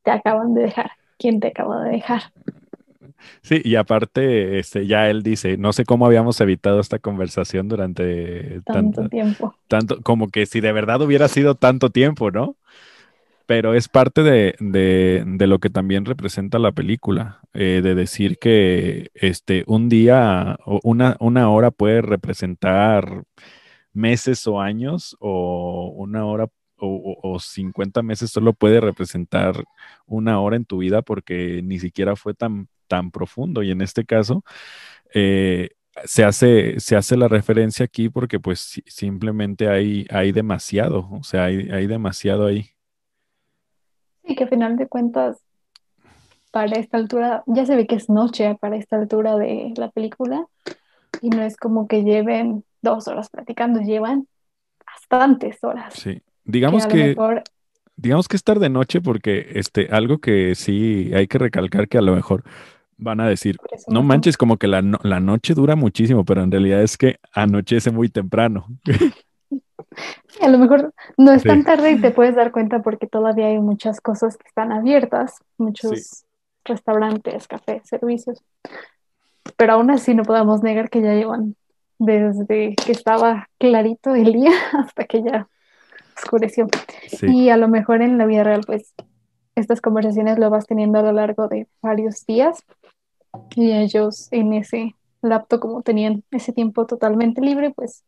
te acaban de dejar, ¿quién te acaba de dejar? Sí, y aparte, este, ya él dice, no sé cómo habíamos evitado esta conversación durante Tanto tanto, tiempo. tanto, como que si de verdad hubiera sido tanto tiempo, ¿no? Pero es parte de, de- de lo que también representa la película, eh, de decir que este, un día o una, una hora puede representar meses o años, o una hora o, o- o 50 meses solo puede representar una hora en tu vida porque ni siquiera fue tan, tan profundo. Y en este caso, eh, se hace, se hace la referencia aquí porque pues si- simplemente hay, hay demasiado, o sea, hay, hay demasiado ahí. Y que a final de cuentas, para esta altura, ya se ve que es noche para esta altura de la película y no es como que lleven dos horas platicando, llevan bastantes horas. Sí. Que Digamos que, mejor digamos que es tarde noche porque este, algo que sí hay que recalcar que a lo mejor van a decir, no manches, como que la, no- la noche dura muchísimo, pero en realidad es que anochece muy temprano. Sí, a lo mejor no es Sí. tan tarde y te puedes dar cuenta porque todavía hay muchas cosas que están abiertas, muchos restaurantes, cafés, servicios. Pero aún así no podemos negar que ya llevan desde que estaba clarito el día hasta que ya oscureció. Sí, Y a lo mejor en la vida real, pues estas conversaciones lo vas teniendo a lo largo de varios días y ellos en ese lapso, como tenían ese tiempo totalmente libre, pues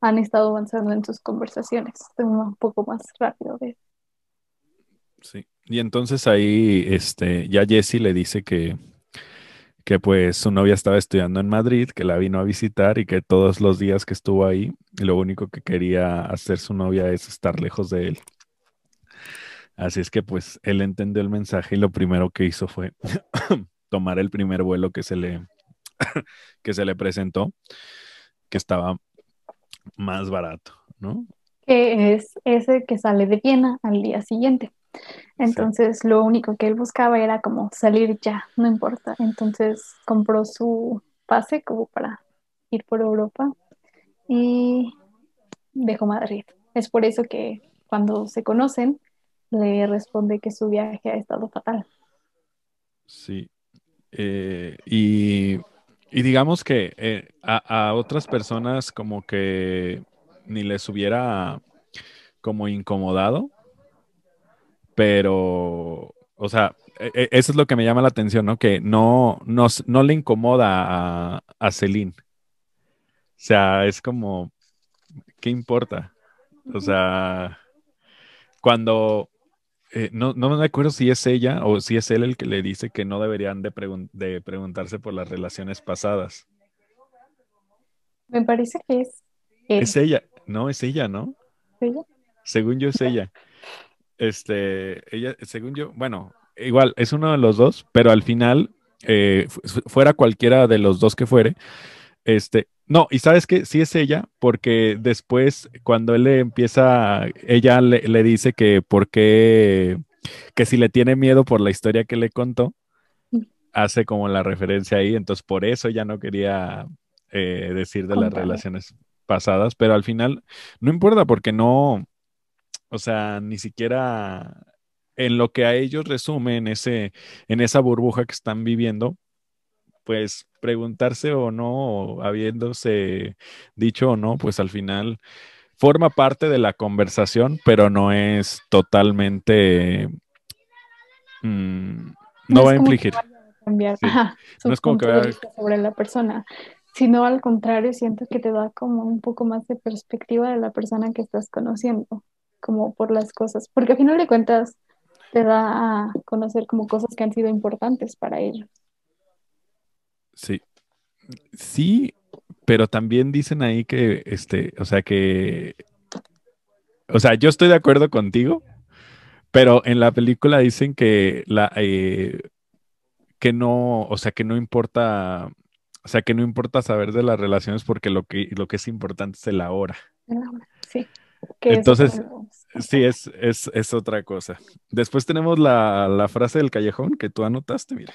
han estado avanzando en sus conversaciones de un poco más rápido. Sí. Y entonces ahí, este, ya Jesse le dice que, que pues su novia estaba estudiando en Madrid, que la vino a visitar y que todos los días que estuvo ahí, lo único que quería hacer su novia es estar lejos de él. Así es que pues él entendió el mensaje y lo primero que hizo fue tomar el primer vuelo que se le, que se le presentó, que estaba más barato, ¿no? que es ese que sale de Viena al día siguiente. Entonces lo único que él buscaba era como salir ya, no importa. Entonces compró su pase como para ir por Europa y dejó Madrid. Es por eso que cuando se conocen le responde que su viaje ha estado fatal. Sí. Eh, y, y digamos que eh, a, a otras personas como que ni les hubiera como incomodado, pero, o sea, e- e- eso es lo que me llama la atención, ¿no? Que no, no, no le incomoda a, a Celine. O sea, es como, ¿qué importa? O sea, cuando, eh, no, no me acuerdo si es ella o si es él el que le dice que no deberían de, pregun- de preguntarse por las relaciones pasadas. Me parece que es él. Es ella, no, es ella, ¿no? ¿ella? Según yo es ella. Este, ella, según yo, bueno, igual es uno de los dos, pero al final, eh, fu- fuera cualquiera de los dos que fuere, este, no, y sabes que sí es ella, porque después, cuando él le empieza, ella le, le dice que por qué, que si le tiene miedo por la historia que le contó, hace como la referencia ahí, entonces por eso ya no quería eh, decir de las relaciones pasadas, pero al final no importa porque no, o sea, ni siquiera en lo que a ellos resume en ese, en esa burbuja que están viviendo, pues preguntarse o no, o habiéndose dicho o no, pues al final forma parte de la conversación, pero no es totalmente... mm, no, va a infligir. vaya a cambiar Sí. ajá, No es como que punto de va- vista sobre la persona, sino al contrario, siento que te da como un poco más de perspectiva de la persona que estás conociendo, como por las cosas, porque al final de cuentas te da a conocer como cosas que han sido importantes para ellos. Sí. Sí, pero también dicen ahí que, este, o sea, que, o sea, yo estoy de acuerdo contigo, pero en la película dicen que la, eh, que no, o sea, que no importa, o sea, que no importa saber de las relaciones porque lo que, lo que es importante es el ahora. Sí, Entonces, vemos. Sí, es, es, es otra cosa. Después tenemos la, la frase del callejón que tú anotaste, mira.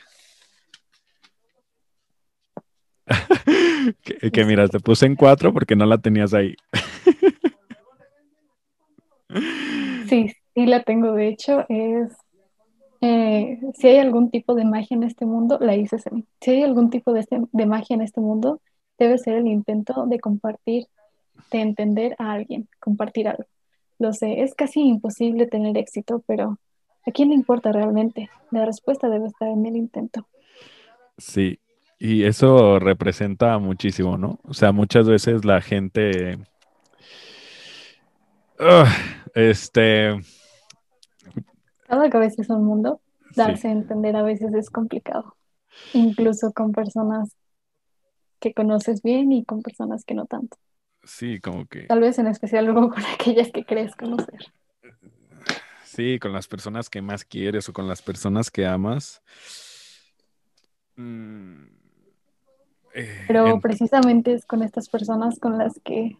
que, que mira, te puse en cuatro porque no la tenías ahí. Sí, sí la tengo, de hecho, es eh, si hay algún tipo de magia en este mundo, la mí. Si hay algún tipo de, este- de magia en este mundo, debe ser el intento de compartir, de entender a alguien, compartir algo. Lo sé, es casi imposible tener éxito, pero ¿a quién le importa realmente? La respuesta debe estar en el intento. Sí, y eso representa muchísimo, ¿no? O sea, muchas veces la gente, ah, este, Cada cabeza es un mundo, sí, darse a entender a veces es complicado, incluso con personas que conoces bien y con personas que no tanto. sí, como que, Tal vez en especial luego con aquellas que crees conocer. sí, con las personas que más quieres o con las personas que amas. mm, eh, Pero en- precisamente es con estas personas con las que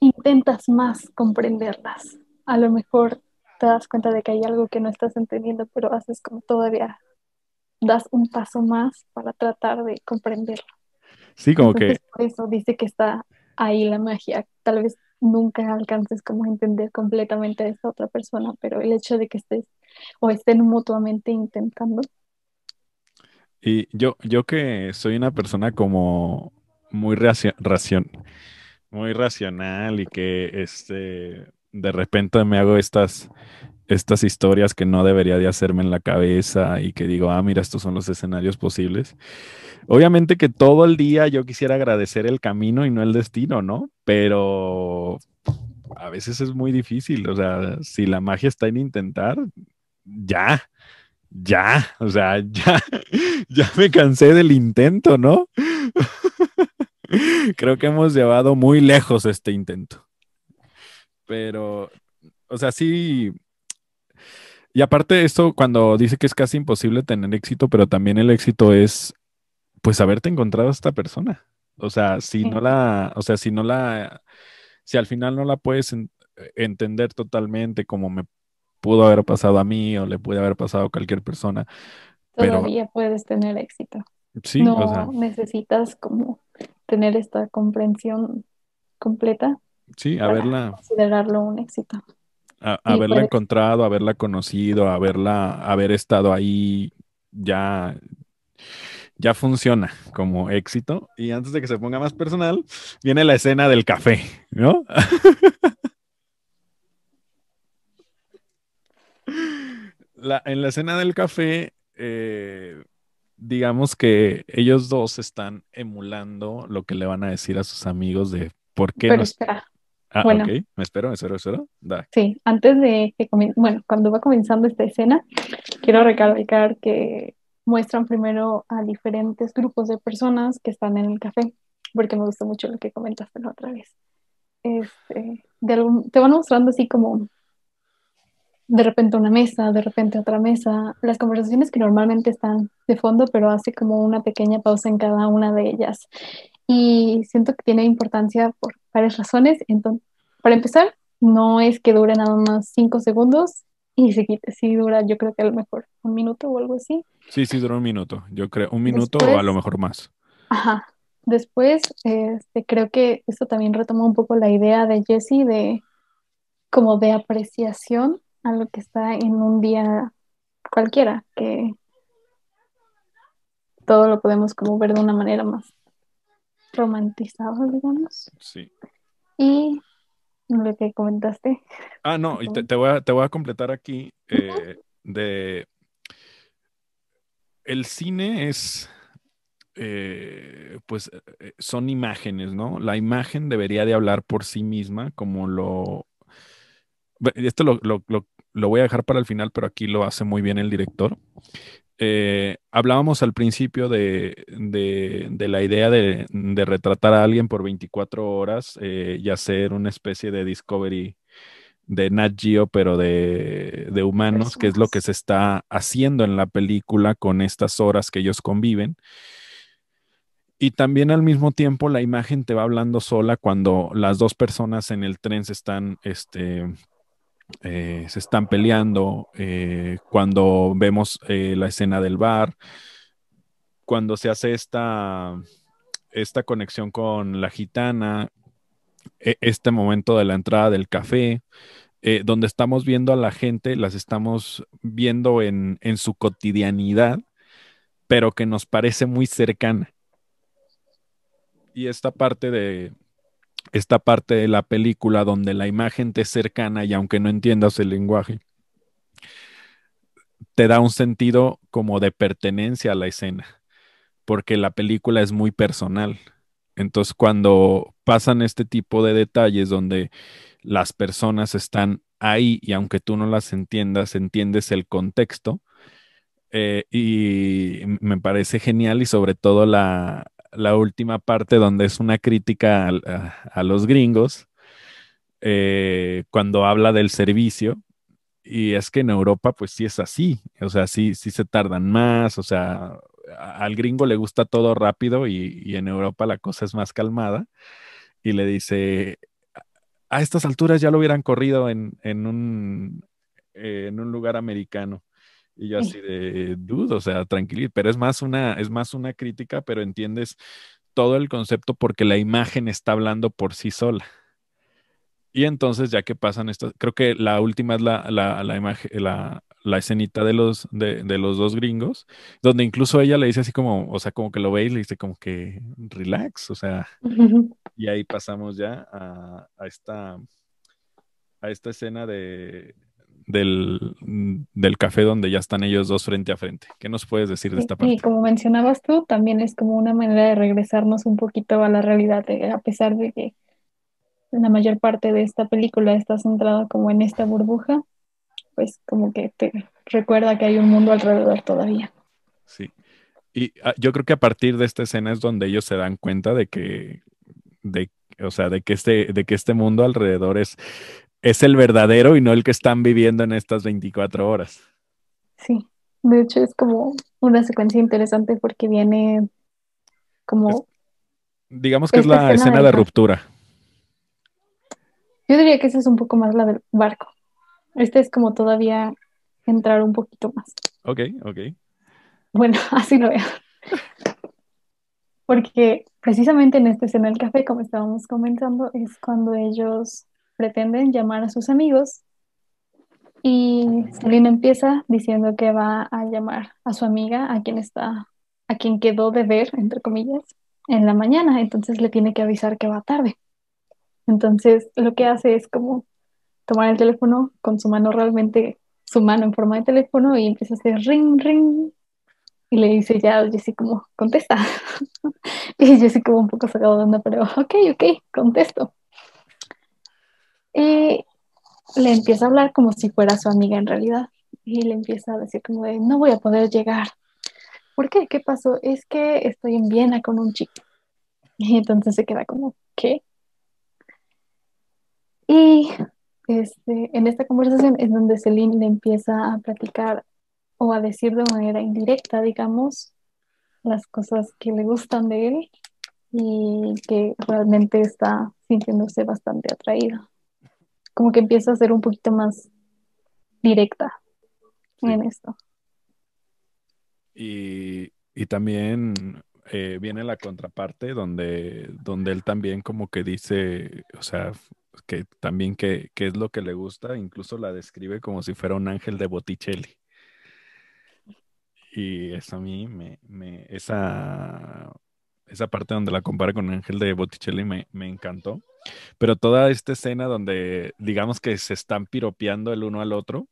intentas más comprenderlas. A lo mejor te das cuenta de que hay algo que no estás entendiendo, pero haces como todavía das un paso más para tratar de comprenderlo. sí, como que, por eso dice que está ahí la magia. Tal vez nunca alcances como entender completamente a esta otra persona, pero el hecho de que estés o estén mutuamente intentando, y yo, yo que soy una persona como muy racion- muy racional y que este de repente me hago estas estas historias que no debería de hacerme en la cabeza y que digo, ah, mira, estos son los escenarios posibles. Obviamente que todo el día yo quisiera agradecer el camino y no el destino, ¿no? Pero a veces es muy difícil, o sea, si la magia está en intentar, ya, ya, o sea, ya, ya me cansé del intento, ¿no? Creo que hemos llevado muy lejos este intento. Pero, o sea, sí. Y aparte de esto, cuando dice que es casi imposible tener éxito, pero también el éxito es, pues, haberte encontrado a esta persona. O sea, si no la, o sea, si no la, si al final no la puedes en- entender totalmente como me pudo haber pasado a mí o le puede haber pasado a cualquier persona, pero todavía puedes tener éxito. sí, o sea, No necesitas como tener esta comprensión completa sí, haberla, considerarlo un éxito. a- haberla puedes, encontrado, haberla conocido, haberla, haber estado ahí, ya, ya funciona como éxito. Y antes de que se ponga más personal, viene la escena del café, ¿no? La- en la escena del café, eh, digamos que ellos dos están emulando lo que le van a decir a sus amigos de por qué no pero es... espera, Ah, bueno, ok, me espero, me espero, me espero. Da. sí, antes de que bueno, cuando va comenzando esta escena, quiero recalcar que muestran primero a diferentes grupos de personas que están en el café, porque me gustó mucho lo que comentaste la otra vez. Este, de algún- te van mostrando así como de repente una mesa, de repente otra mesa, las conversaciones que normalmente están de fondo, pero hace como una pequeña pausa en cada una de ellas. Y siento que tiene importancia por varias razones. Entonces, para empezar, no es que dure nada más cinco segundos y quite, sí dura yo creo que a lo mejor un minuto o algo así. Sí, sí, duró un minuto, yo creo, un minuto o a Después, lo mejor más. ajá, después este, creo que esto también retoma un poco la idea de Jessie de como de apreciación a lo que está en un día cualquiera, que todo lo podemos como ver de una manera más romantizada, digamos. Sí. Y lo que comentaste. Ah, no, y te, te voy, a, te voy a completar aquí eh, de... El cine es, eh, pues, eh, son imágenes, ¿no? La imagen debería de hablar por sí misma, como lo... Esto lo, lo- lo- lo voy a dejar para el final, pero aquí lo hace muy bien el director. Eh, hablábamos al principio de, de- de la idea de, de retratar a alguien por 24 horas eh, y hacer una especie de Discovery de Nat Geo, pero de, de humanos, que es lo que se está haciendo en la película con estas horas que ellos conviven. Y también al mismo tiempo la imagen te va hablando sola cuando las dos personas en el tren se están, este, eh, se están peleando, eh, cuando vemos eh, la escena del bar, cuando se hace esta, esta conexión con la gitana, e- este momento de la entrada del café, donde estamos viendo a la gente, las estamos viendo en, en su cotidianidad, pero que nos parece muy cercana. Y esta parte de, esta parte de la película donde la imagen te es cercana y aunque no entiendas el lenguaje, te da un sentido como de pertenencia a la escena, porque la película es muy personal. Entonces, cuando pasan este tipo de detalles donde las personas están ahí y aunque tú no las entiendas, entiendes el contexto, eh, y me parece genial y sobre todo la, la última parte donde es una crítica a, los gringos, eh, cuando habla del servicio. Y es que en Europa, pues sí es así, o sea, sí, sí se tardan más, o sea, al gringo le gusta todo rápido y, y en Europa la cosa es más calmada. Y le dice, a estas alturas ya lo hubieran corrido en, en un, en un lugar americano. Y yo Sí, así de dudo, o sea, tranquilo, pero es más una, es más una crítica, pero entiendes todo el concepto porque la imagen está hablando por sí sola. Y entonces, ya que pasan estas, creo que la última es la, la, la imagen, la, la escenita de los, de, de los dos gringos, donde incluso ella le dice así como, o sea, como que lo ve y le dice como que relax, o sea, y ahí pasamos ya a, a esta, a esta escena de, del, del café donde ya están ellos dos frente a frente. ¿Qué nos puedes decir de sí. esta Y parte? como mencionabas tú, también es como una manera de regresarnos un poquito a la realidad, a pesar de que la mayor parte de esta película está centrada como en esta burbuja, pues como que te recuerda que hay un mundo alrededor todavía. Sí. Y ah, yo creo que a partir de esta escena es donde ellos se dan cuenta de que, de, o sea, de que este, de que este mundo alrededor es, es el verdadero y no el que están viviendo en estas 24 horas. Sí, de hecho es como una secuencia interesante porque viene Es- como digamos que es esta la escena de café. ruptura. Yo diría que esa es un poco más la del barco. Este es como todavía entrar un poquito más. Ok, ok. Bueno, así lo veo. Porque precisamente en esta escena del café, como estábamos comentando, es cuando ellos pretenden llamar a sus amigos y Selena empieza diciendo que va a llamar a su amiga, a quien está, a quien quedó de ver, entre comillas, en la mañana. Entonces le tiene que avisar que va tarde. Entonces lo que hace es como tomar el teléfono con su mano realmente, su mano en forma de teléfono y empieza a hacer ring, ring. Y le dice ya a Jessie como, contesta. Y Jessie como un poco sacado de onda, pero ok, ok, contesto. Y le empieza a hablar como si fuera su amiga en realidad. Y le empieza a decir como de, no voy a poder llegar. ¿Por qué? ¿Qué pasó? Es que estoy en Viena con un chico. Y entonces se queda como, ¿qué? Y este, en esta conversación es donde Celine le empieza a platicar o a decir de manera indirecta, digamos, las cosas que le gustan de él y que realmente está sintiéndose bastante atraída. Como que empieza a ser un poquito más directa Sí. en esto. Y, y también eh, viene la contraparte donde, donde él también como que dice, o sea, que también que, que es lo que le gusta, incluso la describe como si fuera un ángel de Botticelli. Y eso a mí me, me esa, esa parte donde la compara con Ángel de Botticelli me, me encantó. Pero toda esta escena donde digamos que se están piropeando el uno al otro,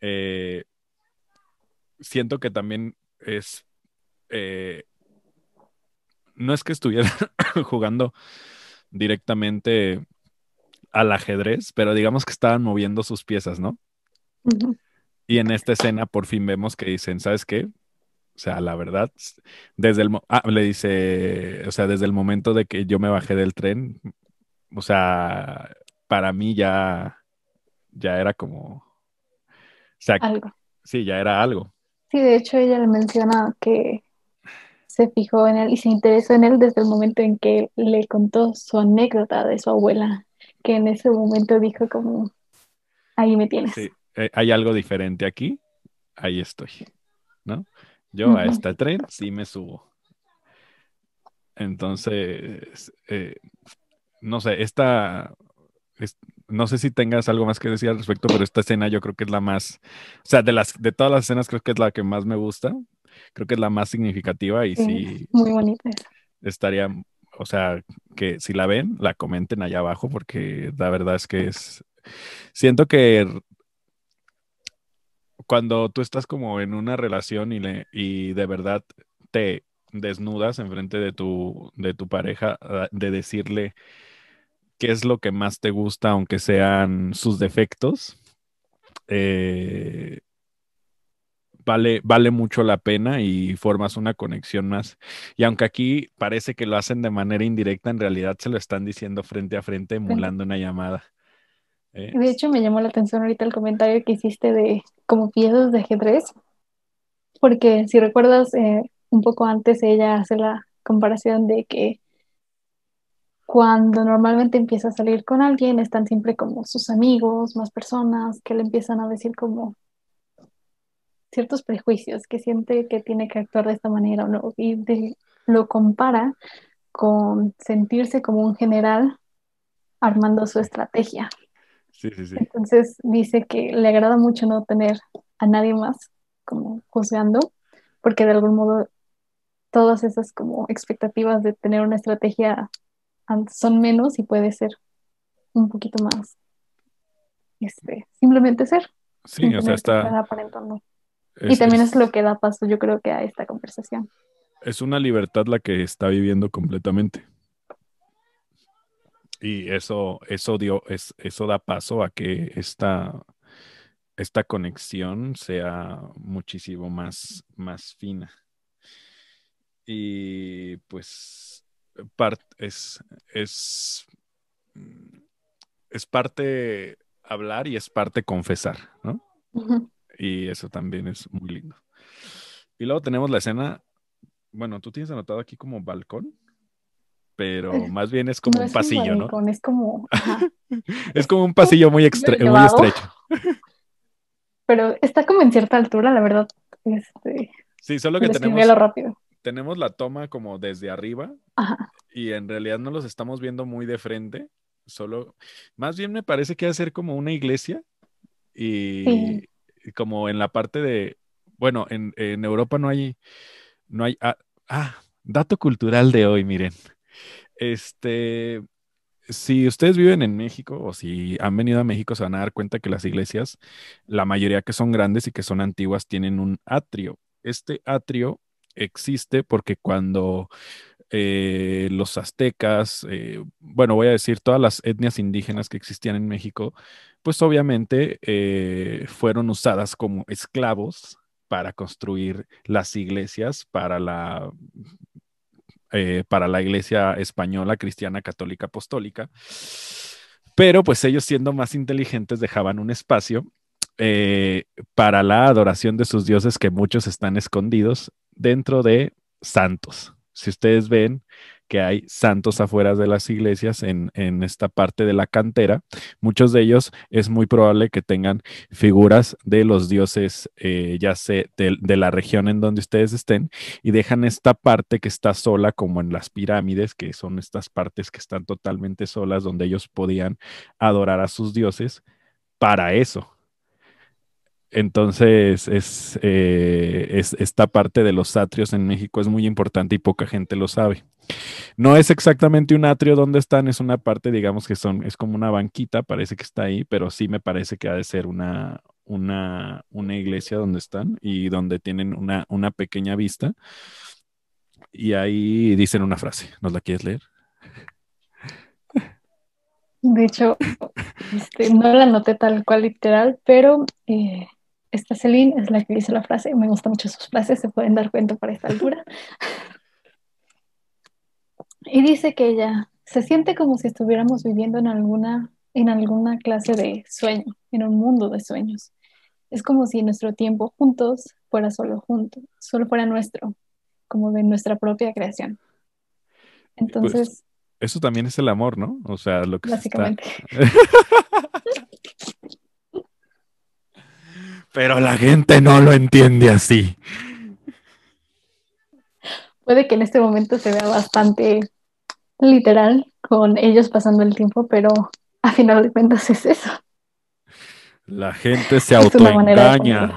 eh, siento que también es... eh, no es que estuviera jugando directamente al ajedrez, pero digamos que estaban moviendo sus piezas, ¿no? Y en esta escena por fin vemos que dicen, ¿sabes qué? O sea, la verdad, desde el, ah, le dice, o sea, desde el momento de que yo me bajé del tren, o sea, para mí ya, ya era como, o sea, Algo. sí, ya era algo. Sí, de hecho ella le menciona que se fijó en él y se interesó en él desde el momento en que le contó su anécdota de su abuela, que en ese momento dijo como, ahí me tienes. Sí, eh, hay algo diferente aquí, ahí estoy, ¿no? Yo a este tren sí me subo. Entonces, eh, no sé, esta, es- no sé si tengas algo más que decir al respecto, pero esta escena yo creo que es la más, o sea, de las, de todas las escenas creo que es la que más me gusta, creo que es la más significativa y Sí, sí muy bonita estaría, o sea, que si la ven, la comenten allá abajo porque la verdad es que es, siento que cuando tú estás como en una relación y, le, y de verdad te desnudas enfrente de tu, de tu pareja, ah, de decirle qué es lo que más te gusta, aunque sean sus defectos, eh, vale, vale mucho la pena y formas una conexión más. Y aunque aquí parece que lo hacen de manera indirecta, en realidad se lo están diciendo frente a frente, emulando una llamada. ¿Eh? De hecho, me llamó la atención ahorita el comentario que hiciste de como piezas de ajedrez, porque si recuerdas, eh, un poco antes ella hace la comparación de que cuando normalmente empieza a salir con alguien, están siempre como sus amigos, más personas que le empiezan a decir como ciertos prejuicios, que siente que tiene que actuar de esta manera o no, y de- lo compara con sentirse como un general armando su estrategia. Sí, sí, sí. Entonces dice que le agrada mucho no tener a nadie más como juzgando, porque de algún modo todas esas como expectativas de tener una estrategia son menos y puede ser un poquito más, este, simplemente ser, Sí, o sea, está... aparentando. Y Es, también es es- lo que da paso, yo creo que a esta conversación. es una libertad la que está viviendo completamente. Y eso, eso dio, es, eso da paso a que esta, esta conexión sea muchísimo más, más fina. Y pues part- es, es, es parte hablar y es parte confesar, ¿no? Y eso también es muy lindo. Y luego tenemos la escena, bueno, tú tienes anotado aquí como balcón, pero más bien es como No un es pasillo, ¿no? es como, Es como un pasillo muy, extre- muy estrecho. pero está como en cierta altura, la verdad. Este, Sí, solo que tenemos, rápido. tenemos la toma como desde arriba Ajá. y en realidad no los estamos viendo muy de frente, solo, más bien me parece que va a ser como una iglesia y, Sí. y como en la parte de, bueno, en, en Europa no hay, no hay, ah, ah, dato cultural de hoy, miren. Este, si ustedes viven en México o si han venido a México, se van a dar cuenta que las iglesias, la mayoría que son grandes y que son antiguas, tienen un atrio. Este atrio existe porque cuando eh, los aztecas, eh, bueno, voy a decir todas las etnias indígenas que existían en México, pues obviamente eh, fueron usadas como esclavos para construir las iglesias para la eh, para la iglesia española, cristiana, católica, apostólica. Pero pues ellos siendo más inteligentes dejaban un espacio eh, para la adoración de sus dioses que muchos están escondidos dentro de santos. Si ustedes ven que hay santos afuera de las iglesias en, esta parte de la cantera, muchos de ellos es muy probable que tengan figuras de los dioses, eh, ya sé, de, la región en donde ustedes estén, y dejan esta parte que está sola, como en las pirámides, que son estas partes que están totalmente solas, donde ellos podían adorar a sus dioses para eso. entonces, es, eh, es, esta parte de los atrios en México es muy importante y poca gente lo sabe. No es exactamente un atrio donde están, es una parte, digamos que son, es como una banquita, parece que está ahí, pero sí me parece que ha de ser una, una, una iglesia donde están y donde tienen una, una pequeña vista. Y ahí dicen una frase. ¿Nos la quieres leer? De hecho, este, no la noté tal cual literal, pero eh, esta Celine es la que dice la frase. Me gustan mucho sus frases, se pueden dar cuenta para esta altura. Y dice que ella se siente como si estuviéramos viviendo en alguna, en alguna clase de sueño, en un mundo de sueños. Es como si nuestro tiempo juntos fuera solo junto, solo fuera nuestro, como de nuestra propia creación. Entonces, pues, eso también es el amor, ¿no? O sea, lo que básicamente. Pero la gente no lo entiende así. Puede que en este momento se vea bastante literal con ellos pasando el tiempo, pero a final de cuentas es eso. La gente se autoengaña.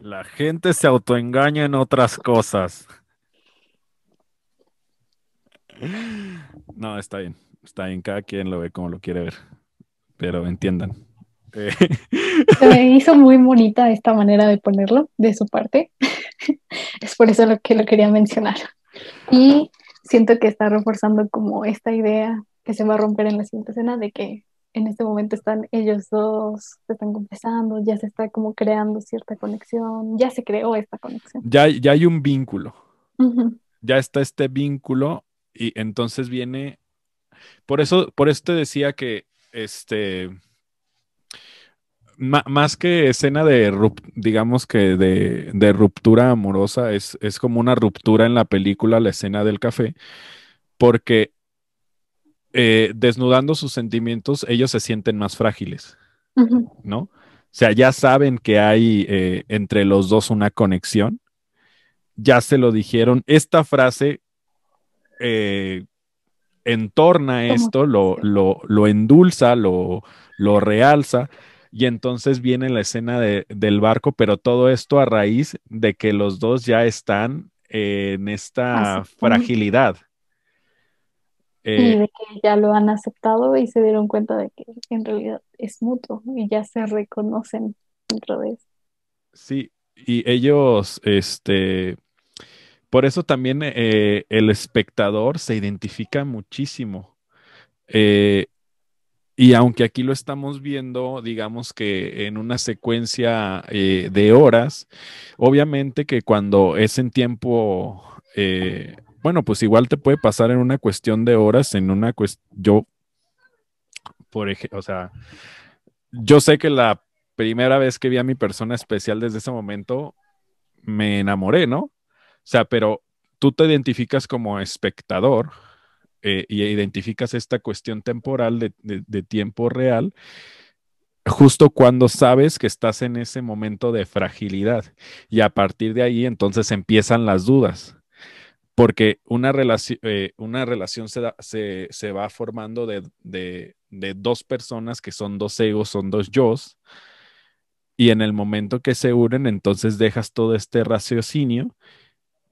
La gente se autoengaña en otras cosas. No, está bien. Está bien. Cada quien lo ve como lo quiere ver. Pero entiendan. Se me hizo muy bonita esta manera de ponerlo de su parte. Es por eso lo que lo quería mencionar. Y siento que está reforzando como esta idea que se va a romper en la siguiente escena de que en este momento están ellos dos, se están confesando, ya se está como creando cierta conexión, ya se creó esta conexión. Ya, ya hay un vínculo. Ya está este vínculo y entonces viene, por eso, por eso te decía que este, más que escena de, digamos que de, ruptura amorosa, es, es, como una ruptura en la película, la escena del café, porque eh, desnudando sus sentimientos, ellos se sienten más frágiles, ¿no? O sea, ya saben que hay eh, entre los dos una conexión, ya se lo dijeron. Esta frase eh, entorna esto, lo, lo, endulza, lo, lo, realza, y entonces viene la escena del barco, pero todo esto a raíz de que los dos ya están en esta fragilidad. y eh, de que ya lo han aceptado y se dieron cuenta de que en realidad es mutuo y ya se reconocen dentro de eso. Sí, y ellos, este, por eso también eh, el espectador se identifica muchísimo. Eh, y aunque aquí lo estamos viendo, digamos que en una secuencia eh, de horas, obviamente que cuando es en tiempo, bueno, pues igual te puede pasar en una cuestión de horas, en una cuestión, yo, por ejemplo, o sea, yo sé que la primera vez que vi a mi persona especial desde ese momento, me enamoré, ¿no? O sea, pero tú te identificas como espectador eh, y identificas esta cuestión temporal de, tiempo real justo cuando sabes que estás en ese momento de fragilidad. Y a partir de ahí entonces empiezan las dudas. Porque una, relación, eh, una relación se, se, va formando de, de, dos personas que son dos egos, son dos yo, y en el momento que se unen, entonces dejas todo este raciocinio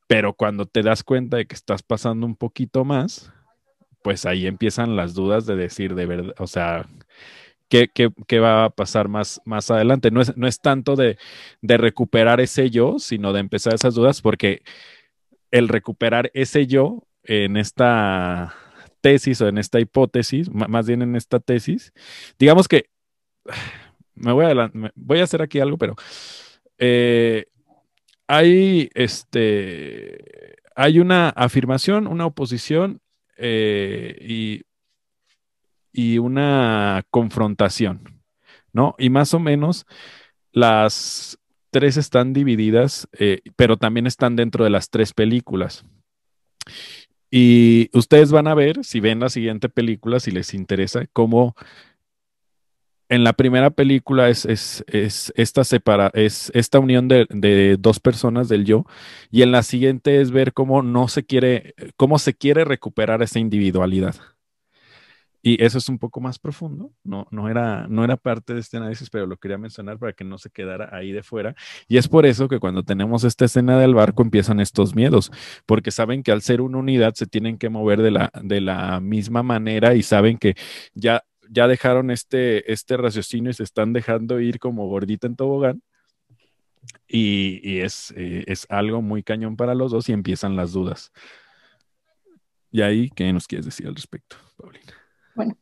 pero cuando te das cuenta de que estás pasando un poquito más, pues ahí empiezan las dudas de decir de verdad, o sea, ¿qué, qué, va a pasar más, más adelante? No es, no es tanto de, de, recuperar ese yo, sino de empezar esas dudas, porque el recuperar ese yo en esta tesis o en esta hipótesis, más bien en esta tesis, digamos que me voy a, voy a hacer aquí algo, pero eh, hay, este, hay una afirmación, una oposición eh, y, y, una confrontación, ¿no? Y más o menos las tres están divididas, eh, pero también están dentro de las tres películas. Y ustedes van a ver, si ven la siguiente película, si les interesa, cómo en la primera película es, esta separa, es esta unión de, dos personas del yo, y en la siguiente es ver cómo no se quiere, cómo se quiere recuperar esa individualidad. Y eso es un poco más profundo, no, no, era, no era parte de este análisis, pero lo quería mencionar para que no se quedara ahí de fuera. Y es por eso que cuando tenemos esta escena del barco empiezan estos miedos, porque saben que al ser una unidad se tienen que mover de la, de la misma manera y saben que ya, ya dejaron este, este raciocinio y se están dejando ir como gordita en tobogán. Y, es, eh, es algo muy cañón para los dos y empiezan las dudas. Y ahí, ¿qué nos quieres decir al respecto, Paulina? Bueno,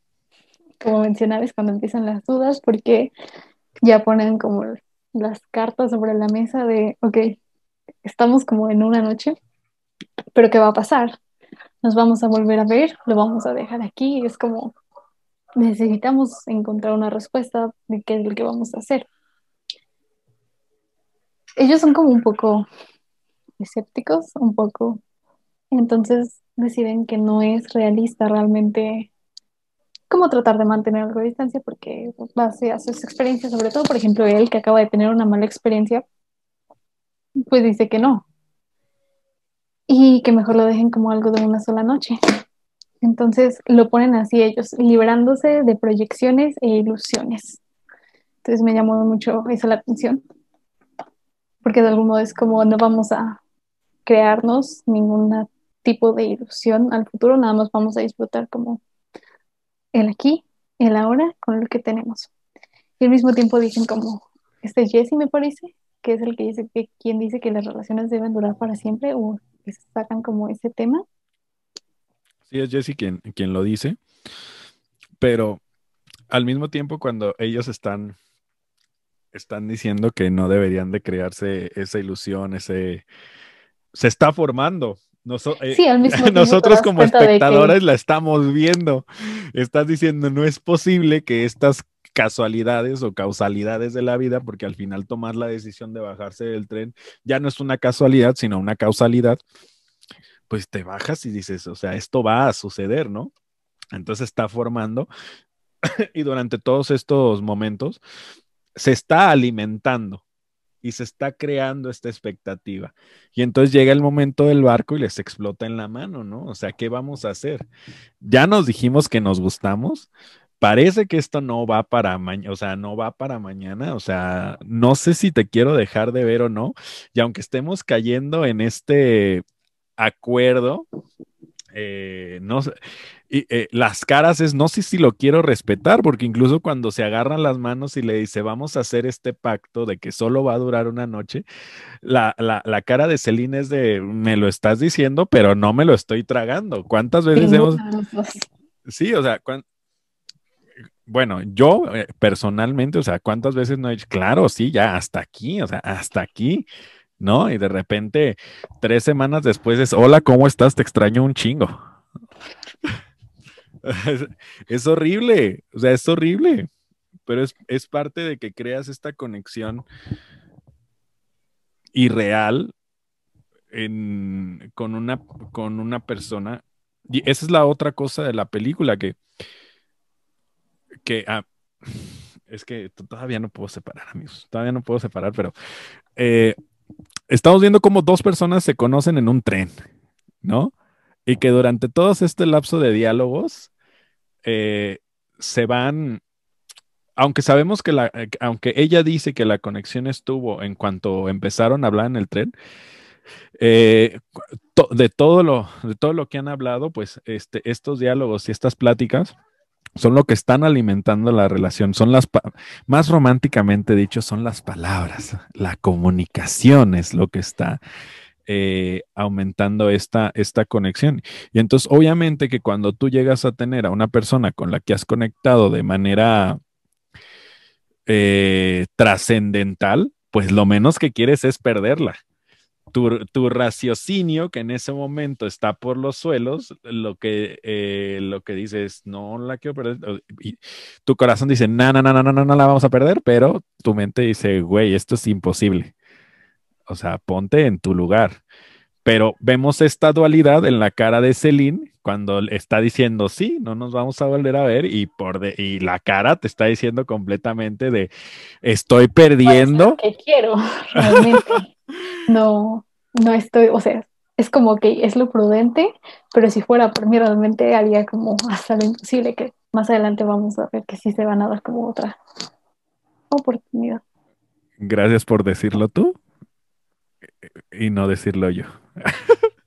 como mencionabas, cuando empiezan las dudas, porque ya ponen como las cartas sobre la mesa de, ok, estamos como en una noche, pero ¿qué va a pasar? Nos vamos a volver a ver, lo vamos a dejar aquí, es como necesitamos encontrar una respuesta de qué es lo que vamos a hacer. Ellos son como un poco escépticos, un poco, entonces deciden que no es realista realmente cómo tratar de mantener algo de distancia porque base a sus experiencias, sobre todo, por ejemplo, él que acaba de tener una mala experiencia, pues dice que no. Y que mejor lo dejen como algo de una sola noche. Entonces lo ponen así ellos, liberándose de proyecciones e ilusiones. Entonces me llamó mucho eso la atención, porque de algún modo es como no vamos a crearnos ningún tipo de ilusión al futuro, nada más vamos a disfrutar como el aquí, el ahora, con lo que tenemos. Y al mismo tiempo dicen como, este Jesse me parece, que es el que dice que quien dice que las relaciones deben durar para siempre o que sacan como ese tema. Sí, es Jesse quien, quien lo dice, pero al mismo tiempo cuando ellos están, están diciendo que no deberían de crearse esa ilusión, ese... Se está formando, eh, nosotros como espectadores la estamos viendo. Estás diciendo, no es posible que estas casualidades o causalidades de la vida, porque al final tomar la decisión de bajarse del tren ya no es una casualidad, sino una causalidad, pues te bajas y dices, o sea, esto va a suceder, ¿no? Entonces está formando y durante todos estos momentos se está alimentando y se está creando esta expectativa. Y entonces llega el momento del barco y les explota en la mano, ¿no? O sea, ¿qué vamos a hacer? Ya nos dijimos que nos gustamos. Parece que esto no va para mañana, o sea, no va para mañana, o sea, no sé si te quiero dejar de ver o no, y aunque estemos cayendo en este acuerdo, eh, no y, eh, las caras es, no sé si lo quiero respetar, porque incluso cuando se agarran las manos y le dice, vamos a hacer este pacto de que solo va a durar una noche, la, la, cara de Celine es de, me lo estás diciendo, pero no me lo estoy tragando. ¿Cuántas veces hemos... Sí, o sea, bueno, yo eh, personalmente, o sea, ¿cuántas veces no he dicho, claro, sí, ya hasta aquí, o sea, hasta aquí, ¿no? Y de repente, tres semanas después es, hola, ¿cómo estás? Te extraño un chingo. es, horrible, o sea, es horrible, pero es, parte de que creas esta conexión irreal con, una, con una persona. Y esa es la otra cosa de la película que, que ah, es que todavía no puedo separar, amigos, todavía no puedo separar, pero eh, estamos viendo cómo dos personas se conocen en un tren, ¿no? Y que durante todo este lapso de diálogos eh, se van, aunque sabemos que la, eh, aunque ella dice que la conexión estuvo en cuanto empezaron a hablar en el tren, eh, de, todo lo, de todo lo que han hablado, pues este, estos diálogos y estas pláticas son lo que están alimentando la relación, son las, más románticamente dicho, son las palabras, la comunicación es lo que está eh, aumentando esta, esta conexión. Y entonces, obviamente que cuando tú llegas a tener a una persona con la que has conectado de manera eh, trascendental, pues lo menos que quieres es perderla. Tu, raciocinio, que en ese momento está por los suelos, lo que, eh, lo que dice es, no la quiero perder. Y tu corazón dice, no, no, no, no, no, no la vamos a perder, pero tu mente dice, güey, esto es imposible. O sea, ponte en tu lugar. Pero vemos esta dualidad en la cara de Celine cuando está diciendo, sí, no nos vamos a volver a ver y, por de, y la cara te está diciendo completamente de, estoy perdiendo. que quiero, realmente. No, no estoy, o sea, es como que es lo prudente, pero si fuera por mí realmente haría como hasta lo imposible que más adelante vamos a ver que sí se van a dar como otra oportunidad. Gracias por decirlo tú y no decirlo yo.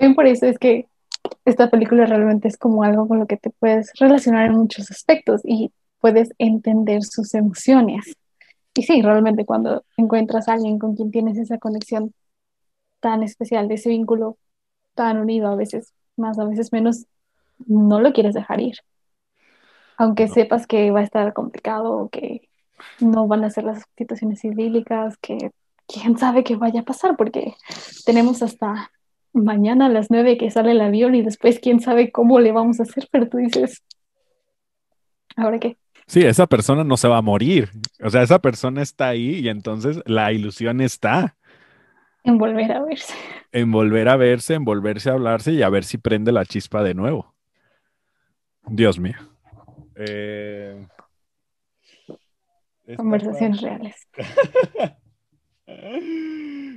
Bien por eso es que esta película realmente es como algo con lo que te puedes relacionar en muchos aspectos y puedes entender sus emociones. Y sí, realmente cuando encuentras a alguien con quien tienes esa conexión tan especial, de ese vínculo tan unido, a veces más, a veces menos, no lo quieres dejar ir. Aunque No. sepas que va a estar complicado, que no van a ser las situaciones idílicas, que quién sabe qué vaya a pasar, porque tenemos hasta mañana a las nueve que sale el avión y después quién sabe cómo le vamos a hacer, pero tú dices, ¿ahora qué? Sí, esa persona no se va a morir. O sea, esa persona está ahí y entonces la ilusión está En volver a verse. en volver a verse, en volverse a hablarse y a ver si prende la chispa de nuevo. Dios mío. Eh, Conversaciones reales.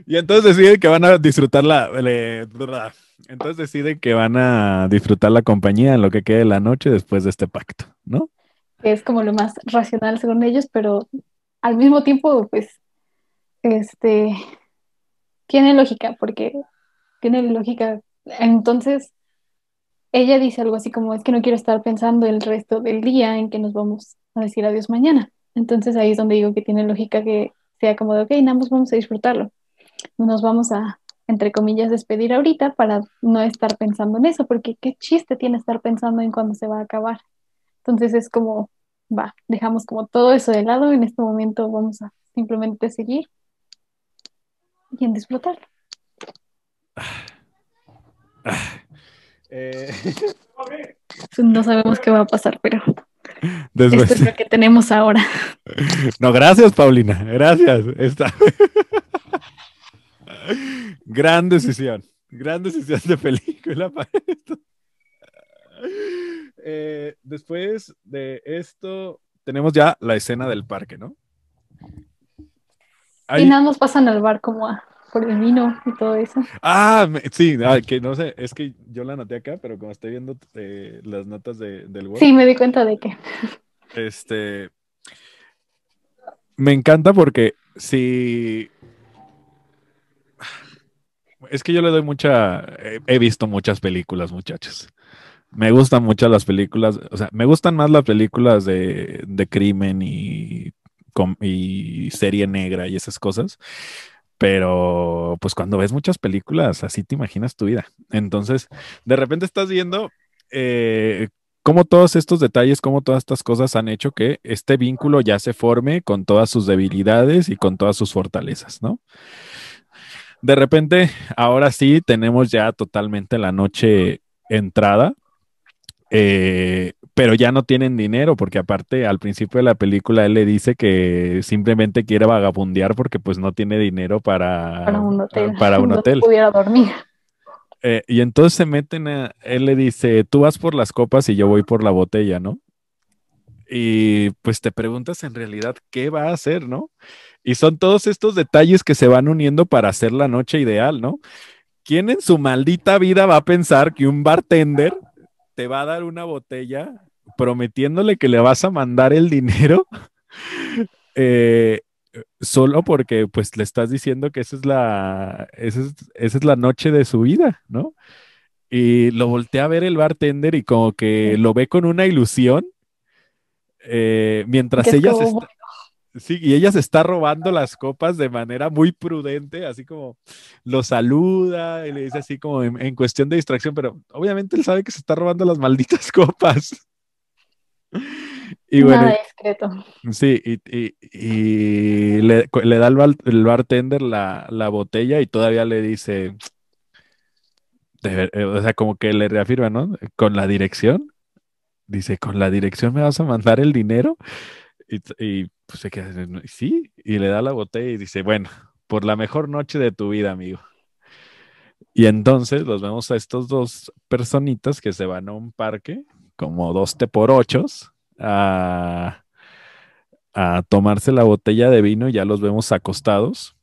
Y entonces deciden que van a disfrutar la. entonces deciden que van a disfrutar la compañía en lo que quede de la noche después de este pacto, ¿no? Que es como lo más racional según ellos, pero al mismo tiempo, pues, este, tiene lógica, porque tiene lógica. Entonces, ella dice algo así como, es que no quiero estar pensando el resto del día en que nos vamos a decir adiós mañana. Entonces ahí es donde digo que tiene lógica que sea como de, ok, ambos vamos a disfrutarlo. Nos vamos a, entre comillas, despedir ahorita para no estar pensando en eso, porque qué chiste tiene estar pensando en cuándo se va a acabar. Entonces es como, va, dejamos como todo eso de lado, en este momento vamos a simplemente seguir y en disfrutar. Eh, No sabemos qué va a pasar, pero esto después- es lo que tenemos ahora. No, gracias, Paulina. Gracias. Está... Gran decisión. Gran decisión de película para esto. Eh, después de esto, tenemos ya la escena del parque, ¿no? Ahí- Y nada más pasan al bar como a por el vino y todo eso. Ah, me- sí, ah, que no sé, es que yo la anoté acá, pero como estoy viendo eh, las notas de- del Word, Sí, me di cuenta de que este, me encanta porque si, es que yo le doy mucha, he visto muchas películas, muchachos. Me gustan mucho las películas, o sea, me gustan más las películas de, de crimen y, y serie negra y esas cosas. Pero pues cuando ves muchas películas, así te imaginas tu vida. Entonces, de repente estás viendo eh, cómo todos estos detalles, cómo todas estas cosas han hecho que este vínculo ya se forme con todas sus debilidades y con todas sus fortalezas, ¿no? De repente, ahora sí, tenemos ya totalmente la noche entrada, eh, pero ya no tienen dinero, porque aparte al principio de la película él le dice que simplemente quiere vagabundear porque pues no tiene dinero para, para un hotel. para un hotel. pudiera dormir. Eh, y entonces se meten a, él le dice, tú vas por las copas y yo voy por la botella, ¿no? Y pues te preguntas en realidad qué va a hacer, ¿no? Y son todos estos detalles que se van uniendo para hacer la noche ideal, ¿no? ¿Quién en su maldita vida va a pensar que un bartender te va a dar una botella prometiéndole que le vas a mandar el dinero? Eh, solo porque pues le estás diciendo que esa es la, esa es, esa es la noche de su vida, ¿no? Y lo voltea a ver el bartender y como que lo ve con una ilusión, eh, mientras ella se está, sí, y ella se está robando las copas de manera muy prudente, así como lo saluda y le dice así como en, en cuestión de distracción, pero obviamente él sabe que se está robando las malditas copas. Y bueno, Nada discreto. Sí, y, y- y le, da al bar- el bartender la, la botella y todavía le dice, de eh, o sea, como que le reafirma, ¿no? Con la dirección. Dice, ¿con la dirección me vas a mandar el dinero? Y, pues se queda, sí, y le da la botella y dice, bueno, por la mejor noche de tu vida, amigo. Y entonces los vemos a estos dos personitas que se van a un parque, como dos te por ochos, a, a tomarse la botella de vino y ya los vemos acostados.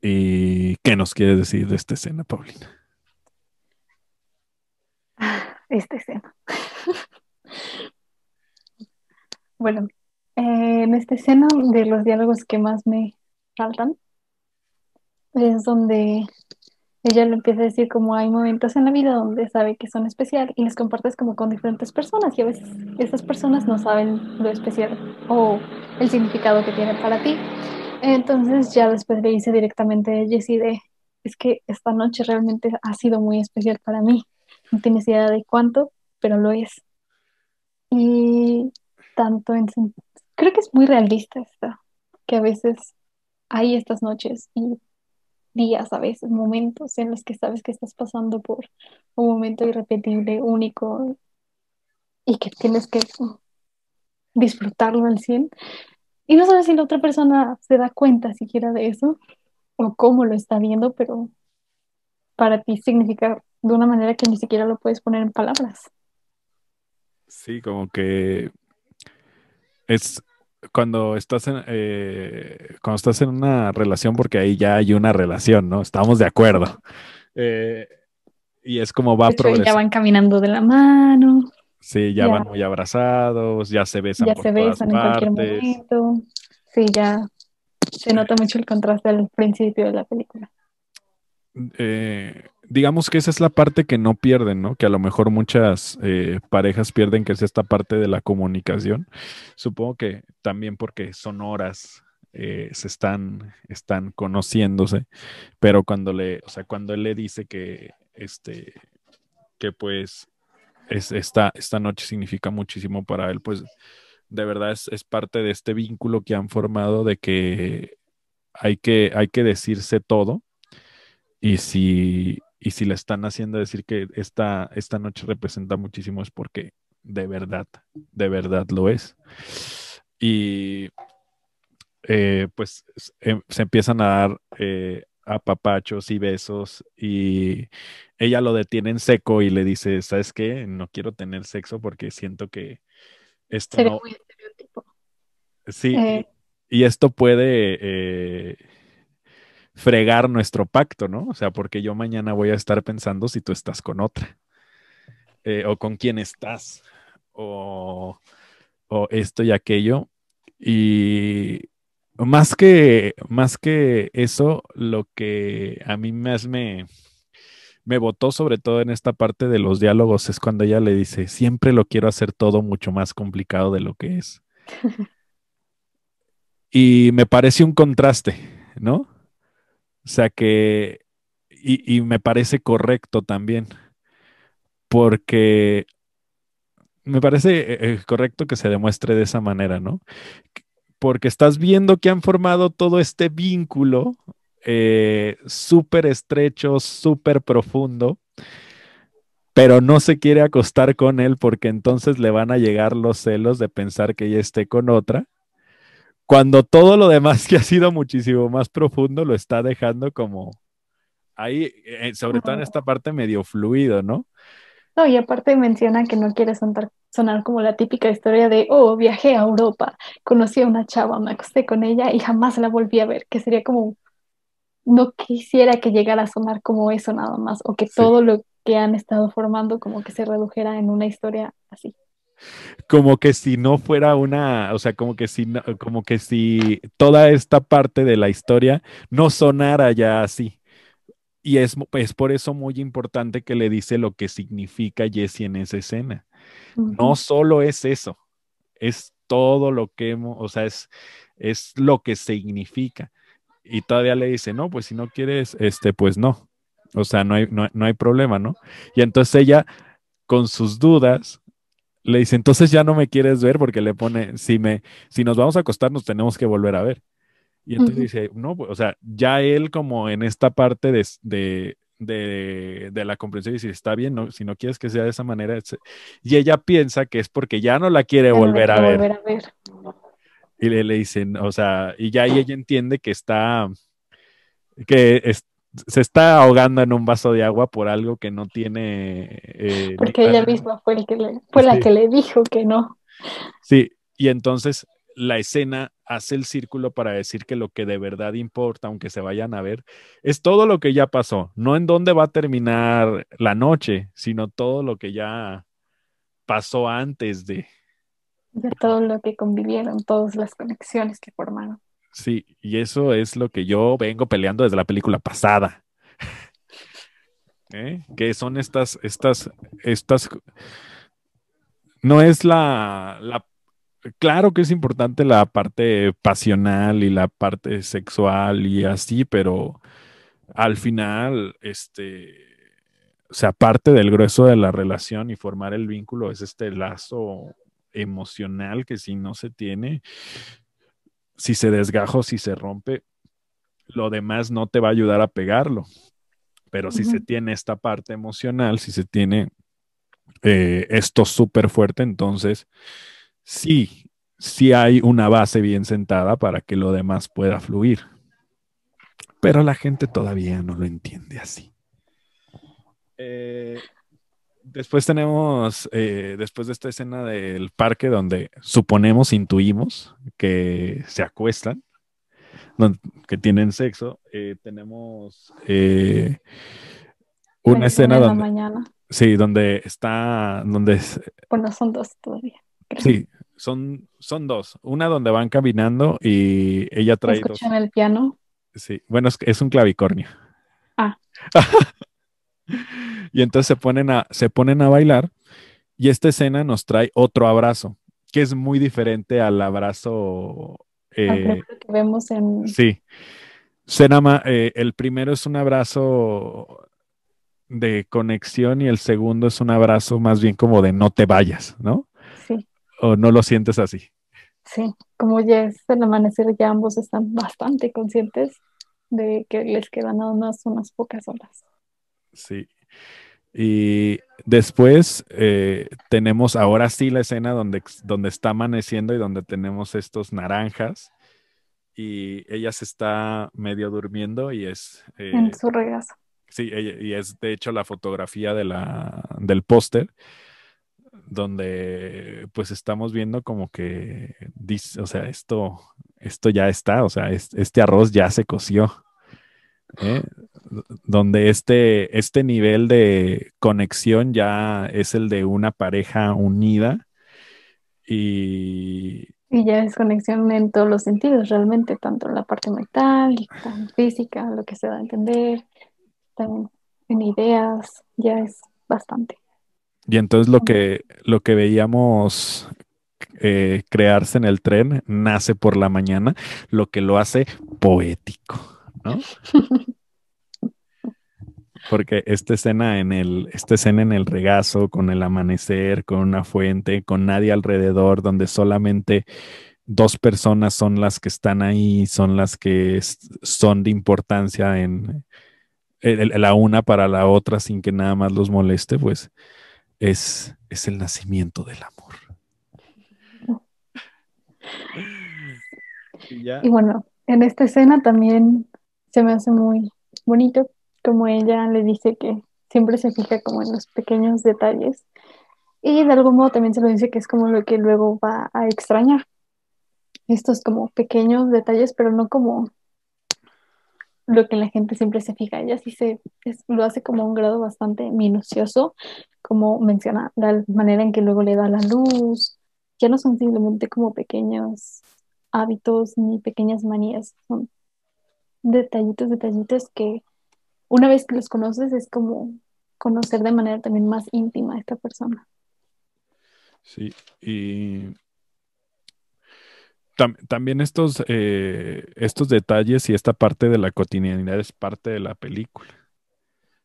¿Y qué nos quieres decir de esta escena, Paulina? esta escena. bueno, eh, en esta escena de los diálogos que más me faltan es donde ella le empieza a decir como hay momentos en la vida donde sabe que son especial y les compartes como con diferentes personas y a veces esas personas no saben lo especial o el significado que tiene para ti. Entonces ya después le dice directamente a Jessie de, es que esta noche realmente ha sido muy especial para mí. No tienes idea de cuánto, pero lo es. Y tanto en... Creo que es muy realista esta, que a veces hay estas noches y días, a veces, momentos en los que sabes que estás pasando por un momento irrepetible, único, y que tienes que disfrutarlo al 100. Y no sabes si la otra persona se da cuenta siquiera de eso o cómo lo está viendo, pero para ti significa de una manera que ni siquiera lo puedes poner en palabras. Sí, como que es cuando estás en, eh, cuando estás en una relación, porque ahí ya hay una relación, ¿no? Estamos de acuerdo. Eh, y es como va progresando. Ya van caminando de la mano. Sí, ya, van muy abrazados, ya se besan. Ya se besan en cualquier momento. Sí, ya se nota mucho el contraste al principio de la película. Eh, digamos que esa es la parte que no pierden, ¿no? Que a lo mejor muchas eh, parejas pierden, que es esta parte de la comunicación. Supongo que también porque son horas, eh, se están, están conociéndose, pero cuando le, o sea, cuando él le dice que, este, que pues es, esta, esta noche significa muchísimo para él, pues de verdad es, es parte de este vínculo que han formado de que hay que, hay que decirse todo y si, y si le están haciendo decir que esta, esta noche representa muchísimo es porque de verdad, de verdad lo es. Y eh, pues em, se empiezan a dar eh, apapachos y besos y ella lo detiene en seco y le dice, ¿sabes qué? No quiero tener sexo porque siento que esto no... Muy estereotipo. Sí, eh. y esto puede eh, fregar nuestro pacto, ¿no? O sea, porque yo mañana voy a estar pensando si tú estás con otra, eh, o con quién estás, o, esto y aquello. Y más que, más que eso, lo que a mí más me, me votó sobre todo en esta parte de los diálogos es cuando ella le dice, siempre lo quiero hacer todo mucho más complicado de lo que es. y me parece un contraste, ¿no? O sea que, y, me parece correcto también, porque me parece eh, eh, correcto que se demuestre de esa manera, ¿no? Porque estás viendo que han formado todo este vínculo eh, súper estrecho, súper profundo, pero no se quiere acostar con él porque entonces le van a llegar los celos de pensar que ella esté con otra cuando todo lo demás que ha sido muchísimo más profundo lo está dejando como ahí, eh, sobre todo en esta parte medio fluido, ¿no? No, y aparte menciona que no quiere sonar, sonar, como la típica historia de, oh, viajé a Europa, conocí a una chava, me acosté con ella y jamás la volví a ver, que sería como, no quisiera que llegara a sonar como eso nada más, o que todo lo que han estado formando como que se redujera en una historia así como que si no fuera una, o sea, como que si, como que si toda esta parte de la historia no sonara ya así. Y es, es por eso muy importante que le dice lo que significa Jesse en esa escena. No solo es eso, es todo lo que hemos, o sea, es, es lo que significa. Y todavía le dice, no, pues si no quieres, este, pues no. O sea, no hay, no, no hay problema, ¿no? Y entonces ella, con sus dudas, le dice, entonces ya no me quieres ver porque le pone, si me, si nos vamos a acostar, nos tenemos que volver a ver. Y entonces dice, no, pues, o sea, ya él como en esta parte de, de, de, de la comprensión dice, está bien, no, si no quieres que sea de esa manera. Y ella piensa que es porque ya no la quiere volver, a ver. Y le, le dicen, o sea, y ya ella entiende que está, que es, se está ahogando en un vaso de agua por algo que no tiene. Eh, Porque ella misma fue, el que fue la que le dijo que no. Sí, y entonces la escena hace el círculo para decir que lo que de verdad importa, aunque se vayan a ver, es todo lo que ya pasó, no en dónde va a terminar la noche, sino todo lo que ya pasó antes de... De todo lo que convivieron, todas las conexiones que formaron. Sí, y eso es lo que yo vengo peleando desde la película pasada. ¿Eh? Que son estas, estas, estas. No es la, la. Claro que es importante la parte pasional y la parte sexual y así, pero al final, este. O sea, parte del grueso de la relación y formar el vínculo es este lazo emocional que si no se tiene, si se desgaja si se rompe, lo demás no te va a ayudar a pegarlo. Pero si se tiene esta parte emocional, si se tiene eh, esto súper fuerte, entonces sí, sí hay una base bien sentada para que lo demás pueda fluir. Pero la gente todavía no lo entiende así. Eh, después tenemos, eh, después de esta escena del parque donde suponemos, intuimos que se acuestan, que tienen sexo, eh, tenemos eh, una escena donde... mañana. Sí, donde está, donde... Bueno, son dos todavía. Sí, son, son dos. Una donde van caminando y ella trae ¿Escuchan el piano? Sí, bueno, es, es un clavicornio. Ah. y entonces se ponen, a, se ponen a bailar y esta escena nos trae otro abrazo, que es muy diferente al abrazo eh, que vemos en... Sí. Eh, el primero es un abrazo de conexión y el segundo es un abrazo más bien como de no te vayas, ¿no? Sí. ¿O no lo sientes así? Sí, como ya es el amanecer, ya ambos están bastante conscientes de que les quedan nada más unas pocas horas. Sí. Y después eh, tenemos ahora sí la escena donde, donde está amaneciendo y donde tenemos estos naranjas y ella se está medio durmiendo y es... Eh, en su regazo. Sí, y es de hecho la fotografía de la, del póster donde pues estamos viendo como que dice, o sea, esto, esto ya está, o sea, este arroz ya se coció. ¿Eh? donde este, este nivel de conexión ya es el de una pareja unida y... Y ya es conexión en todos los sentidos, realmente, tanto en la parte mental, física, lo que se da a entender, también en ideas, ya es bastante. Y entonces lo que, lo que veíamos eh, crearse en el tren nace por la mañana, lo que lo hace poético, ¿no? Porque esta escena en el, esta escena en el regazo, con el amanecer, con una fuente, con nadie alrededor, donde solamente dos personas son las que están ahí, son las que son de importancia en, la una para la otra sin que nada más los moleste, pues es, es el nacimiento del amor. y, y bueno, en esta escena también se me hace muy bonito como ella le dice que siempre se fija como en los pequeños detalles y de algún modo también se lo dice que es como lo que luego va a extrañar. Estos como pequeños detalles, pero no como lo que la gente siempre se fija. Ella sí se lo hace como un grado bastante minucioso, como menciona la manera en que luego le da la luz. Ya no son simplemente como pequeños hábitos ni pequeñas manías, son detallitos, detallitos que una vez que los conoces es como conocer de manera también más íntima a esta persona. Sí, y también estos, eh, estos detalles y esta parte de la cotidianidad es parte de la película.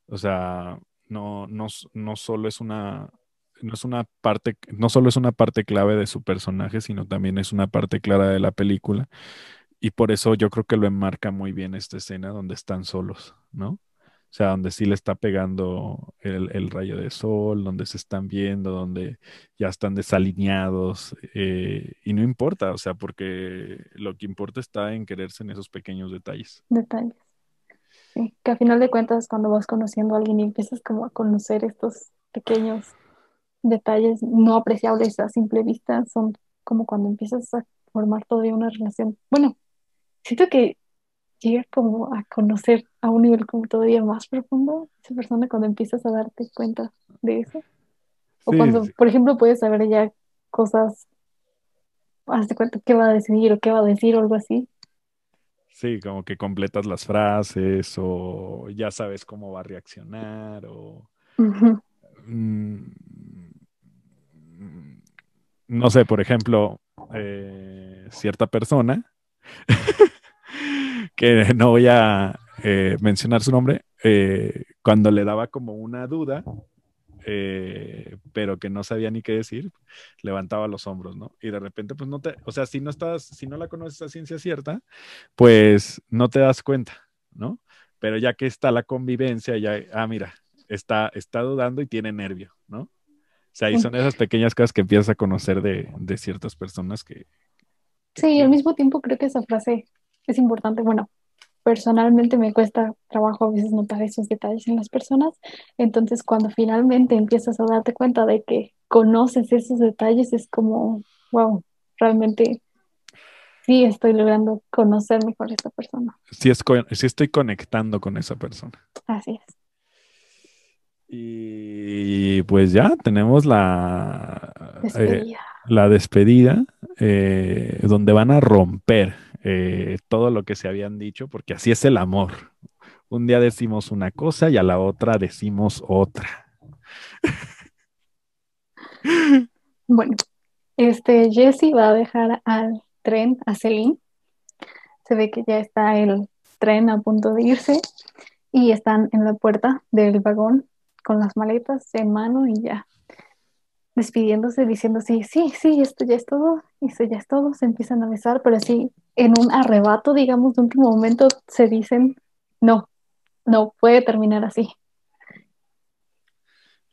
O sea, no, no, no solo es una, no es una parte, no solo es una parte clave de su personaje, sino también es una parte clara de la película. Y por eso yo creo que lo enmarca muy bien esta escena donde están solos, ¿no? O sea, donde sí le está pegando el, rayo de sol, donde se están viendo, donde ya están desalineados. Eh, y no importa, o sea, porque lo que importa está en quererse en esos pequeños detalles. Detalles. Que a final de cuentas cuando vas conociendo a alguien y empiezas como a conocer estos pequeños detalles no apreciables a simple vista, son como cuando empiezas a formar todavía una relación. Bueno, siento que llega como a conocer a un nivel como todavía más profundo esa persona cuando empiezas a darte cuenta de eso. O Sí, cuando, sí, por ejemplo, puedes saber ya cosas, hazte cuenta qué va a decidir o qué va a decir o algo así. sí, como que completas las frases o ya sabes cómo va a reaccionar o mm, no sé, por ejemplo, eh, cierta persona que no voy a eh, mencionar su nombre, eh, cuando le daba como una duda, eh, pero que no sabía ni qué decir, levantaba los hombros, ¿no? Y de repente, pues no te, o sea, si no estás, si no la conoces a ciencia cierta, pues no te das cuenta, ¿no? Pero ya que está la convivencia, ya, ah, mira, está, está dudando y tiene nervio, ¿no? O sea, y son esas pequeñas cosas que empiezas a conocer de, de ciertas personas que, que Sí, al mismo tiempo creo que esa frase es importante. Bueno, personalmente me cuesta trabajo a veces notar esos detalles en las personas. Entonces, cuando finalmente empiezas a darte cuenta de que conoces esos detalles, es como, wow, realmente sí estoy logrando conocer mejor a esta persona. sí, es, sí estoy conectando con esa persona. Así es. Y pues ya tenemos la, eh, Despedida. la despedida, eh, donde van a romper eh, todo lo que se habían dicho, porque así es el amor. Un día decimos una cosa y a la otra decimos otra. Bueno, este Jesse va a dejar al tren a Celine. Se ve que ya está el tren a punto de irse y están en la puerta del vagón con las maletas en mano y ya despidiéndose, diciendo sí, sí, sí, esto ya es todo, esto ya es todo, se empiezan a besar, pero así en un arrebato, digamos, de último momento, se dicen, no, no puede terminar así.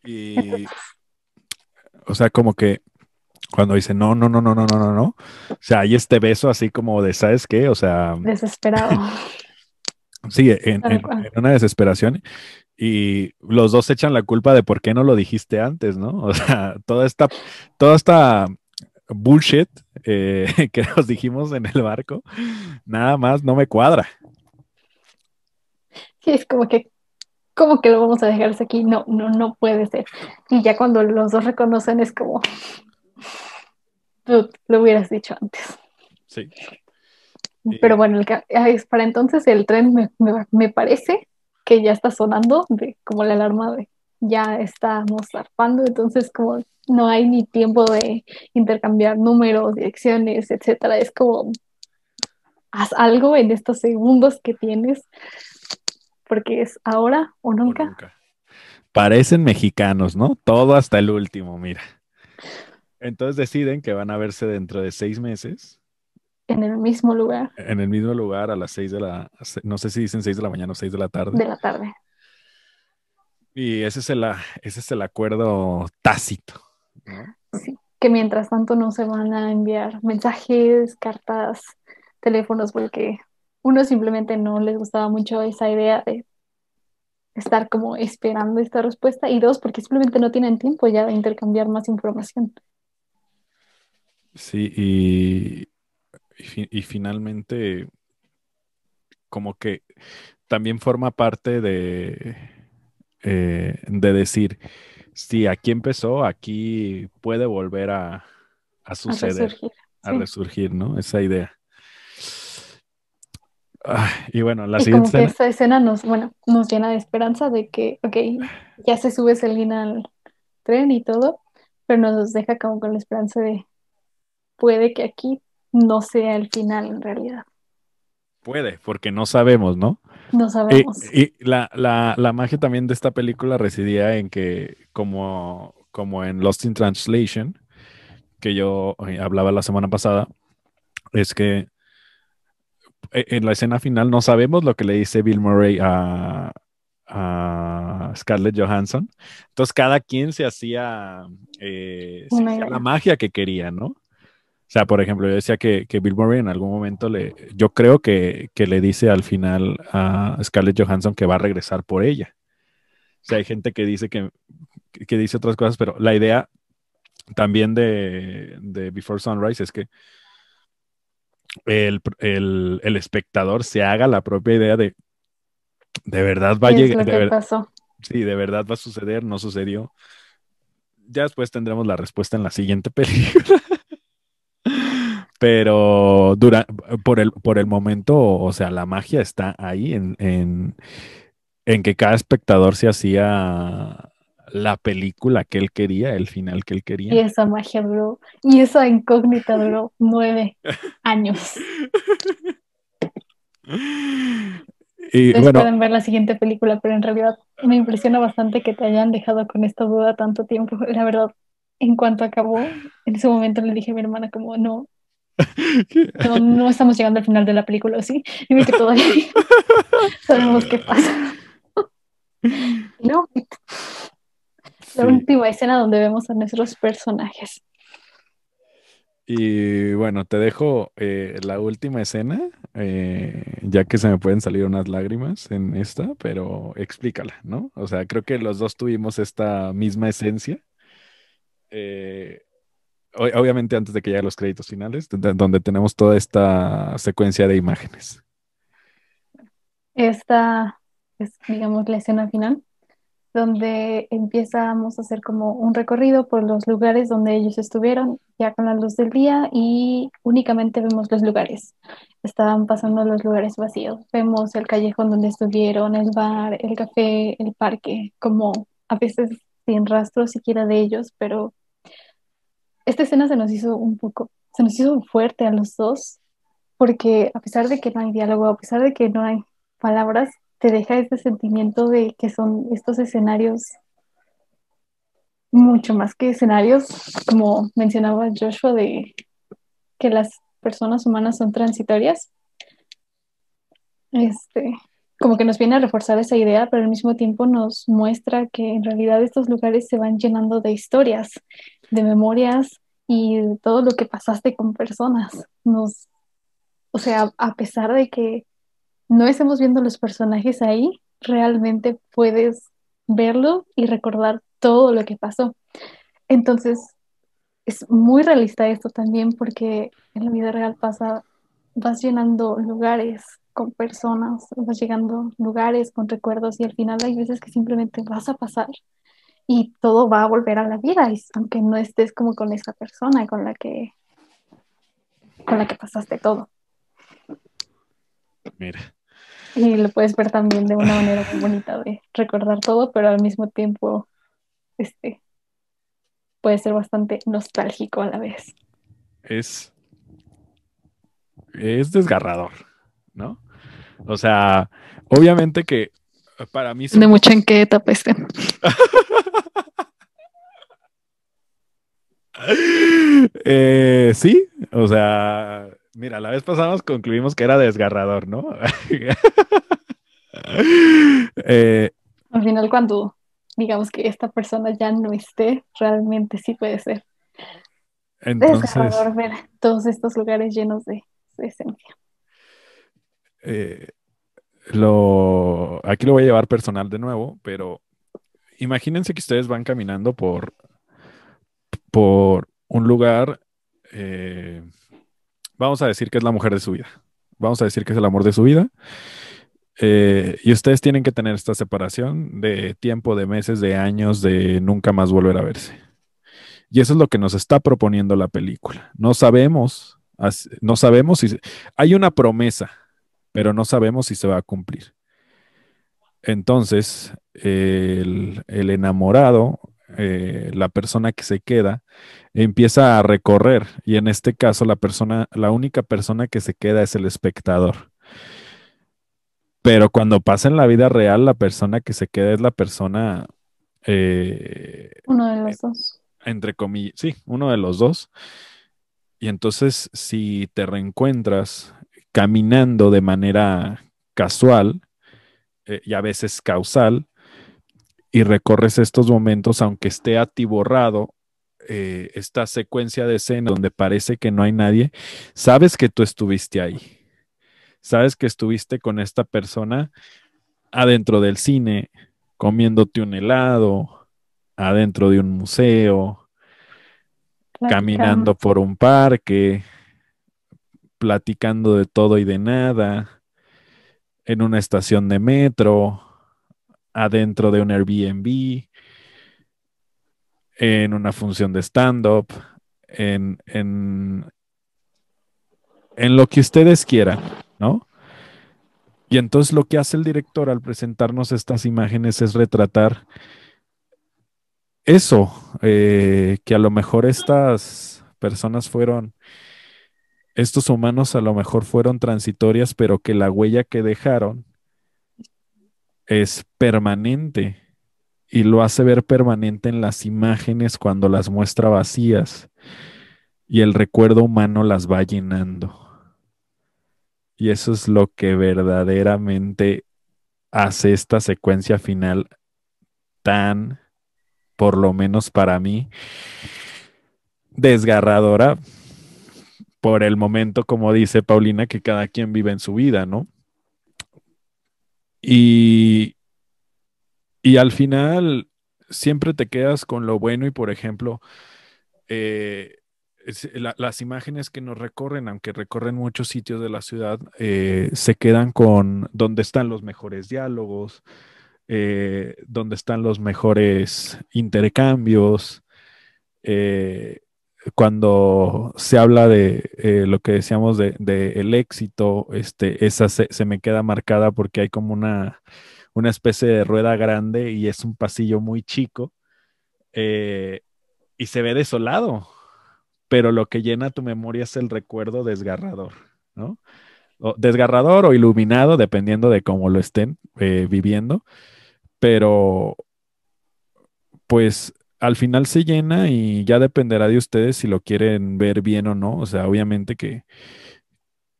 Y, Entonces, o sea, como que cuando dice no, no, no, no, no, no, no, no. O sea, hay este beso así como de, ¿sabes qué? O sea, desesperado. sí, en, en- en una desesperación. Y los dos echan la culpa de por qué no lo dijiste antes, ¿no? O sea, toda esta, toda esta bullshit eh, que nos dijimos en el barco, nada más no me cuadra. Sí, es como que, ¿cómo que lo vamos a dejar aquí? No, no, no puede ser. Y ya cuando los dos reconocen es como, "Dude, lo hubieras dicho antes. Sí. Pero bueno, el para entonces el tren me, me- me parece que ya está sonando, de, como la alarma de ya estamos zarpando, entonces como no hay ni tiempo de intercambiar números, direcciones, etcétera. Es como, haz algo en estos segundos que tienes, porque es ahora o O nunca. nunca. Parecen mexicanos, ¿no? Todo hasta el último, mira. Entonces deciden que van a verse dentro de seis meses en el mismo lugar en el mismo lugar a las seis de la, no sé si dicen seis de la mañana o seis de la tarde. de la tarde. Y ese es el, ese es el acuerdo tácito, ¿no? Sí, que mientras tanto no se van a enviar mensajes, cartas, teléfonos, porque uno simplemente no les gustaba mucho esa idea de estar como esperando esta respuesta y dos, porque simplemente no tienen tiempo ya de intercambiar más información. Sí, y, y, fi- y finalmente como que también forma parte de, eh, de decir, si aquí empezó, aquí puede volver a, a A suceder, resurgir. a sí. resurgir, ¿no? Esa idea. Ah, y bueno, la Y siguiente como que escena, esta escena nos, bueno, nos llena de esperanza de que, ok, ya se sube Selena al tren y todo, pero nos deja como con la esperanza de puede que aquí no sea el final en realidad. puede, porque no sabemos, ¿no? No sabemos. y la, la, la magia también de esta película residía en que, como, como en Lost in Translation, que yo eh, hablaba la semana pasada, es que e- en la escena final no sabemos lo que le dice Bill Murray a, a Scarlett Johansson. Entonces cada quien se hacía, eh, se la magia que quería, ¿no? O sea, por ejemplo, yo decía que, que Bill Murray en algún momento le, yo creo que, que le dice al final a Scarlett Johansson que va a regresar por ella. O sea, hay gente que dice que, que dice otras cosas, pero la idea también de, de Before Sunrise es que el, el, el espectador se haga la propia idea de de verdad va a ¿Qué es llegar. lo de que ver- pasó? sí, de verdad va a suceder, no sucedió. Ya después tendremos la respuesta en la siguiente película. Pero dura, por el, por el momento, o sea, la magia está ahí en, en, en que cada espectador se hacía la película que él quería, el final que él Y quería. esa magia duró, y esa incógnita duró nueve años. Y Ustedes bueno, pueden ver la siguiente película, pero en realidad me impresiona bastante que te hayan dejado con esta duda tanto tiempo. La verdad, en cuanto acabó, en ese momento le dije a mi hermana como, no, no, no estamos llegando al final de la película, ¿sí? Dime que todavía sabemos qué pasa. No, la sí. última escena donde vemos a nuestros personajes. Y bueno, te dejo eh, la última escena, eh, ya que se me pueden salir unas lágrimas en esta, pero explícala, ¿no? O sea, creo que los dos tuvimos esta misma esencia. Eh, obviamente antes de que lleguen los créditos finales, donde tenemos toda esta secuencia de imágenes. Esta es, digamos, la escena final, donde empezamos a hacer como un recorrido por los lugares donde ellos estuvieron, ya con la luz del día, y únicamente vemos los lugares. Estaban pasando los lugares vacíos. Vemos el callejón donde estuvieron, el bar, el café, el parque, como a veces sin rastro siquiera de ellos, pero esta escena se nos hizo un poco, se nos hizo fuerte a los dos, porque a pesar de que no hay diálogo, a pesar de que no hay palabras, te deja este sentimiento de que son estos escenarios mucho más que escenarios, como mencionaba Joshua, de que las personas humanas son transitorias. Este, como que nos viene a reforzar esa idea, pero al mismo tiempo nos muestra que en realidad estos lugares se van llenando de historias, de memorias y de todo lo que pasaste con personas. Nos, o sea, a pesar de que no estemos viendo los personajes ahí, realmente puedes verlo y recordar todo lo que pasó. Entonces, es muy realista esto también porque en la vida real pasa, vas llenando lugares con personas, vas llegando lugares con recuerdos y al final hay veces que simplemente vas a pasar y todo va a volver a la vida, y aunque no estés como con esa persona con la que con la que pasaste todo. Mira, Y lo puedes ver también de una manera muy bonita de recordar todo, pero al mismo tiempo este puede ser bastante nostálgico a la vez. es, es desgarrador, ¿no? O sea, obviamente que para mí... De mucho en qué etapa estén. Eh, sí, o sea, mira, la vez pasada nos concluimos que era desgarrador, ¿no? Eh, Al final, cuando digamos que esta persona ya no esté, realmente sí puede ser entonces, desgarrador ver todos estos lugares llenos de esencia. Eh, aquí lo voy a llevar personal de nuevo, pero imagínense que ustedes van caminando por, por un lugar, eh, vamos a decir que es la mujer de su vida, vamos a decir que es el amor de su vida, eh, y ustedes tienen que tener esta separación de tiempo, de meses, de años, de nunca más volver a verse. Y eso es lo que nos está proponiendo la película. No sabemos, no sabemos si hay una promesa, pero no sabemos si se va a cumplir. Entonces, el, el enamorado, eh, la persona que se queda, empieza a recorrer y en este caso la persona, la única persona que se queda es el espectador. Pero cuando pasa en la vida real, la persona que se queda es la persona, eh, Uno de los dos. entre comillas, sí, uno de los dos. Y entonces, si te reencuentras caminando de manera casual eh, y a veces causal, y recorres estos momentos, aunque esté atiborrado, eh, esta secuencia de escena donde parece que no hay nadie, sabes que tú estuviste ahí. Sabes que estuviste con esta persona adentro del cine, comiéndote un helado, adentro de un museo, caminando por un parque, platicando de todo y de nada, en una estación de metro, adentro de un Airbnb, en una función de stand-up, en, en, en lo que ustedes quieran, ¿no? Y entonces lo que hace el director al presentarnos estas imágenes es retratar eso, eh, que a lo mejor estas personas fueron, estos humanos a lo mejor fueron transitorias, pero que la huella que dejaron es permanente y lo hace ver permanente en las imágenes cuando las muestra vacías y el recuerdo humano las va llenando. Y eso es lo que verdaderamente hace esta secuencia final tan, por lo menos para mí, desgarradora por el momento, como dice Paulina, que cada quien vive en su vida, ¿no? Y, y al final siempre te quedas con lo bueno y, por ejemplo, eh, las imágenes que nos recorren, aunque recorren muchos sitios de la ciudad, eh, se quedan con donde están los mejores diálogos, eh, donde están los mejores intercambios. Eh, cuando se habla de lo que decíamos de, el éxito, este, esa se, me queda marcada porque hay como una, una especie de rueda grande y es un pasillo muy chico y se ve desolado pero lo que llena tu memoria es el recuerdo desgarrador, ¿no? Desgarrador o iluminado, dependiendo de cómo lo estén eh, viviendo, pero pues al final se llena y ya dependerá de ustedes si lo quieren ver bien o no. O sea, obviamente que,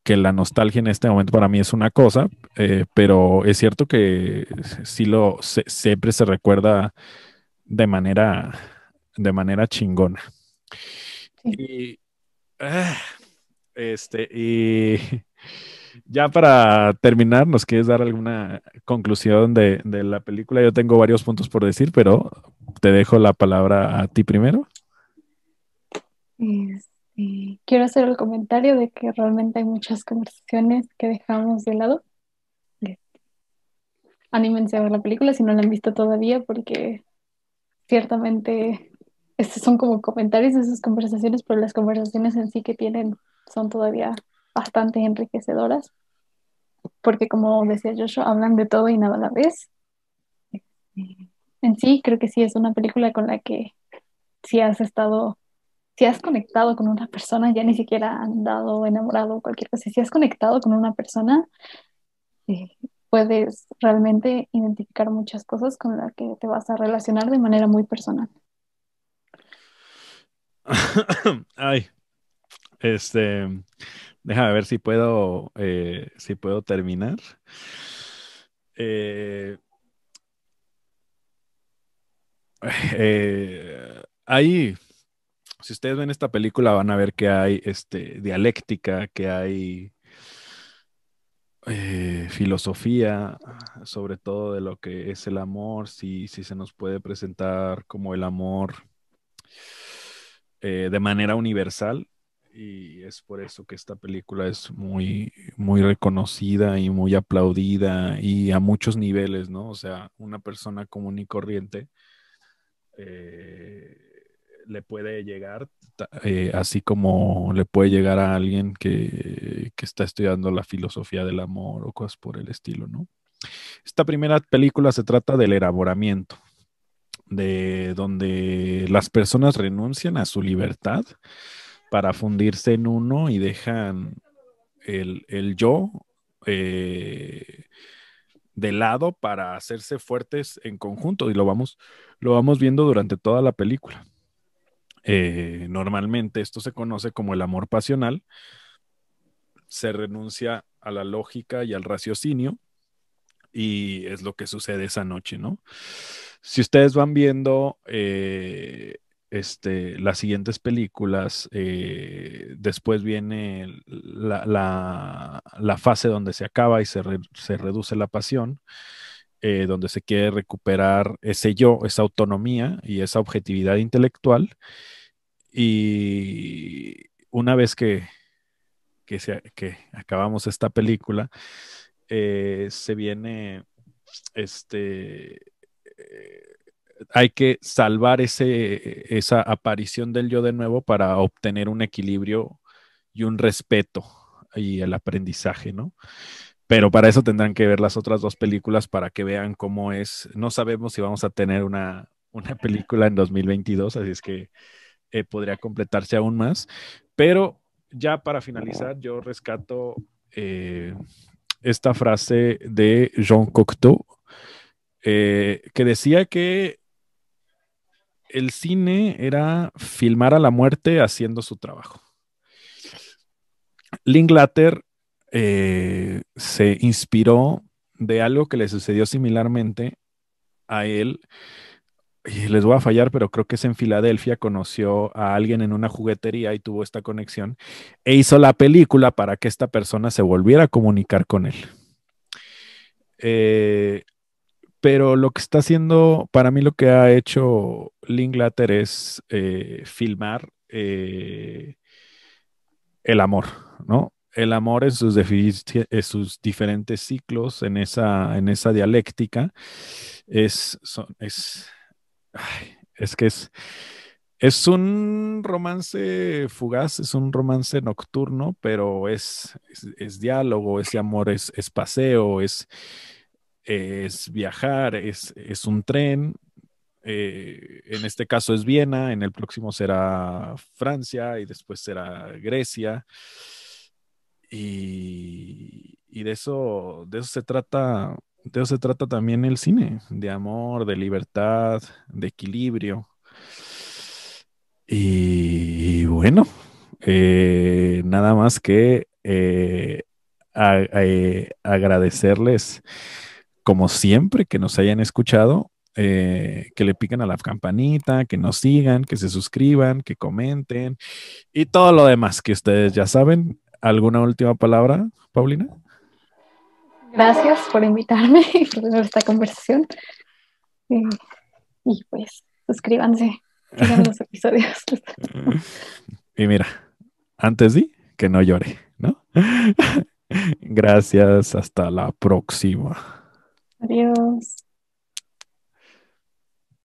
que la nostalgia en este momento para mí es una cosa, eh, pero es cierto que sí lo siempre se recuerda de manera de manera chingona. Y, ah, este, y ya para terminar, ¿nos quieres dar alguna conclusión de, la película? Yo tengo varios puntos por decir, pero te dejo la palabra a ti primero. Este, quiero hacer el comentario de que realmente hay muchas conversaciones que dejamos de lado. Anímense a ver la película si no la han visto todavía, porque ciertamente estos son como comentarios de esas conversaciones, pero las conversaciones en sí que tienen son todavía bastante enriquecedoras, porque como decía Joshua, hablan de todo y nada a la vez. En sí, creo que sí es una película con la que si has estado, si has conectado con una persona, ya ni siquiera han dado enamorado o cualquier cosa, si has conectado con una persona, eh, puedes realmente identificar muchas cosas con las que te vas a relacionar de manera muy personal. Ay, este, déjame ver si puedo, eh, si puedo terminar. Eh, eh, ahí, si ustedes ven esta película, van a ver que hay este, dialéctica, que hay filosofía, sobre todo de lo que es el amor, si, si se nos puede presentar como el amor eh, de manera universal y es por eso que esta película es muy, muy reconocida y muy aplaudida y a muchos niveles, ¿no? O sea, una persona común y corriente eh, le puede llegar, eh, así como le puede llegar a alguien que, que, está estudiando la filosofía del amor o cosas por el estilo, ¿no? Esta primera película se trata del elaboramiento, de donde las personas renuncian a su libertad para fundirse en uno y dejan el, yo eh, de lado para hacerse fuertes en conjunto y lo vamos, lo vamos viendo durante toda la película. Eh, normalmente esto se conoce como el amor pasional. Se renuncia a la lógica y al raciocinio y es lo que sucede esa noche, ¿no? Si ustedes van viendo eh, este, las siguientes películas, eh, después viene la, fase donde se acaba y se, reduce la pasión, eh, donde se quiere recuperar ese yo, esa autonomía y esa objetividad intelectual. Y una vez que, que, que acabamos esta película, eh, se viene, este, eh, hay que salvar ese, esa aparición del yo de nuevo para obtener un equilibrio y un respeto y el aprendizaje, ¿no? Pero para eso tendrán que ver las otras dos películas para que vean cómo es. No sabemos si vamos a tener una, una película en 2022, así es que eh, podría completarse aún más. Pero ya para finalizar, yo rescato eh, esta frase de Jean Cocteau, eh, que decía que el cine era filmar a la muerte haciendo su trabajo. Linklater eh, se inspiró de algo que le sucedió similarmente a él. Y les voy a fallar, pero creo que es en Filadelfia, conoció a alguien en una juguetería y tuvo esta conexión e hizo la película para que esta persona se volviera a comunicar con él. Eh, pero lo que está haciendo, para mí lo que ha hecho Linklater es eh, filmar el amor, ¿no? El amor en sus, sus, diferentes ciclos, en esa, en esa dialéctica, es, es, es que es, es un romance fugaz, es un romance nocturno, pero es, es, diálogo, ese amor es, es paseo, es, es viajar, es, es un tren. Eh, en este caso es Viena, en el próximo será Francia y después será Grecia. Y, de eso, de eso se trata, de eso se trata también el cine, de amor, de libertad, de equilibrio. Y, bueno, eh, nada más que eh, eh, agradecerles, como siempre, que nos hayan escuchado, que le piquen a la campanita, que nos sigan, que se suscriban, que comenten y todo lo demás que ustedes ya saben. ¿Alguna última palabra, Paulina? Gracias por invitarme y por tener esta conversación. Y, pues, suscríbanse, sigan los episodios. y mira, antes di que no llore, ¿no? Gracias, hasta la próxima. Adiós.